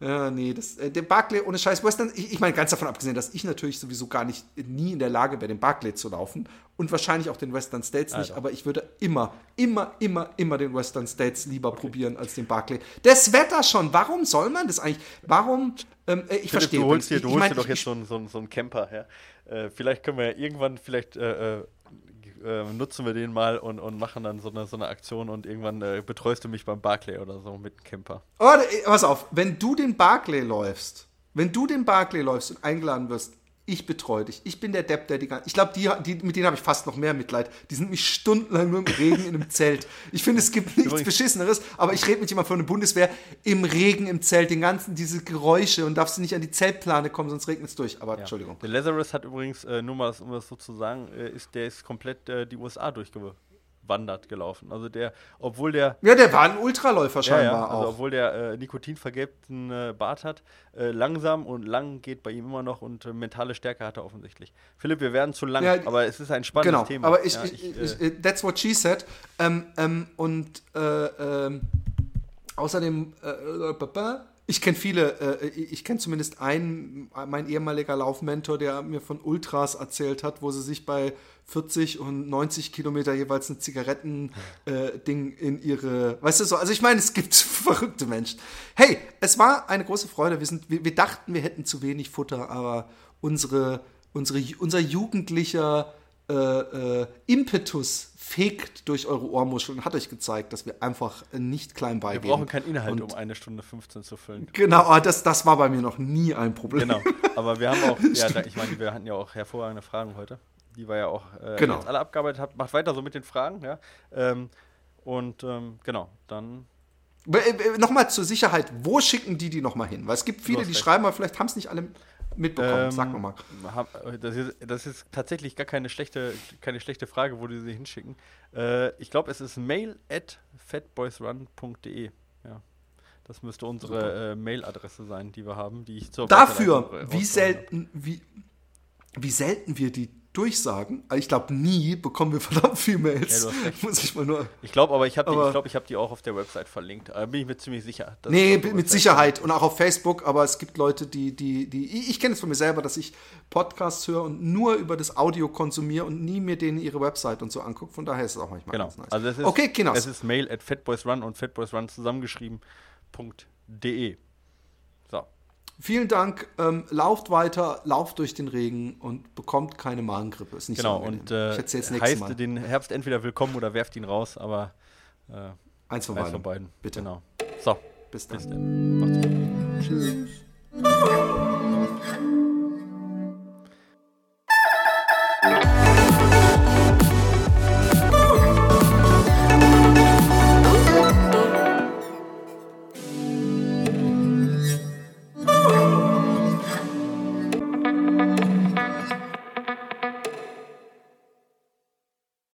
nee, das, äh, der Barclay ohne Scheiß Western, ich, ich meine, ganz davon abgesehen, dass ich natürlich sowieso gar nicht, nie in der Lage wäre, den Barclay zu laufen und wahrscheinlich auch den Western States nicht, Alter. aber ich würde immer, immer, immer, immer den Western States lieber probieren als den Barclay. Das Wetter schon, warum soll man das eigentlich? Warum, ähm, äh, ich Philipp, verstehe. du holst dir, ich, du ich holst mein, dir doch jetzt so einen so einen- so einen Camper her. Äh, vielleicht können wir ja irgendwann, vielleicht äh, äh, nutzen wir den mal und, und machen dann so eine, so eine Aktion und irgendwann äh, betreust du mich beim Barclay oder so mit dem Camper. Oh, pass auf, wenn du den Barclay läufst, wenn du den Barclay läufst und eingeladen wirst, ich betreue dich. Ich bin der Depp, der die ganze. Ich glaube, die, die, mit denen habe ich fast noch mehr Mitleid. Die sind mich stundenlang nur im Regen in einem Zelt. Ich finde, es gibt nichts Beschisseneres, aber ich rede mit jemandem von der Bundeswehr im Regen im Zelt, den ganzen, diese Geräusche und darfst du nicht an die Zeltplane kommen, sonst regnet es durch. Aber Entschuldigung. Der Lazarus hat übrigens, äh, nur mal, um das so zu sagen, äh, ist, der ist komplett äh, die USA durchgewandert gelaufen. Also der, obwohl der Ja, der war ein Ultraläufer Ja, scheinbar ja, also auch. obwohl der äh, nikotinvergelbten äh, Bart hat, äh, langsam und lang geht bei ihm immer noch und äh, mentale Stärke hat er offensichtlich. Philipp, wir werden zu lang, Ja, aber es ist ein spannendes Genau, Thema. aber ich, Ja, ich, ich, äh, that's what she said. Ähm, ähm, und äh, ähm, außerdem, ich kenne viele, ich kenne zumindest einen, mein ehemaliger Laufmentor, der mir von Ultras erzählt hat, wo sie sich bei 40 und 90 Kilometer jeweils ein Zigaretten-Ding in ihre, weißt du so, also ich meine, es gibt verrückte Menschen. Hey, es war eine große Freude, wir, sind, wir, wir dachten, wir hätten zu wenig Futter, aber unsere, unsere, unser jugendlicher äh, äh, Impetus fegt durch eure Ohrmuscheln und hat euch gezeigt, dass wir einfach äh, nicht klein wir beigeben. brauchen keinen Inhalt, Und- um eine Stunde 15 zu füllen. Genau, das, das war bei mir noch nie ein Problem. Genau, aber wir haben auch, ja, da, ich meine, wir hatten ja auch hervorragende Fragen heute, die wir ja auch äh, Genau. jetzt alle abgearbeitet haben. Macht weiter so mit den Fragen, ja. Ähm, und ähm, genau, dann Äh, äh, Nochmal zur Sicherheit, wo schicken die die nochmal hin? Weil es gibt viele, die schreiben, aber vielleicht haben es nicht alle mitbekommen. Ähm, Sag nochmal. hab- äh, Das ist, das ist tatsächlich gar keine schlechte, keine schlechte Frage, wo die sie hinschicken. Äh, ich glaube, es ist mail at fatboysrun.de. Ja. Das müsste unsere äh, Mailadresse sein, die wir haben, die ich zur Dafür, wie selten, wie, wie selten wir die durchsagen. Also Ich glaube, nie bekommen wir verdammt viel Mails. Ja. Muss ich mal nur. Ich glaube aber, ich habe die, ich glaub, ich hab die auch auf der Website verlinkt. Da bin ich mir ziemlich sicher. Nee, mit Website Sicherheit und auch auf Facebook, aber es gibt Leute, die, die, die, ich, ich kenne es von mir selber, dass ich Podcasts höre und nur über das Audio konsumiere und nie mir denen ihre Website und so angucke. Von daher ist es auch manchmal Genau. ganz nice. Also es ist, okay, Kinos. Es ist mail at fatboysrun und fatboysrun zusammengeschrieben.de. Vielen Dank. Ähm, lauft weiter, lauft durch den Regen und bekommt keine Magengrippe. Ist nicht Genau. so. Und äh, ich nächstes heißt Mal. den Herbst entweder willkommen oder werft ihn raus, aber äh, Eins von eins beiden. von beiden. Bitte. Genau. So. Bis dann. Bis dann. Macht's gut. Tschüss.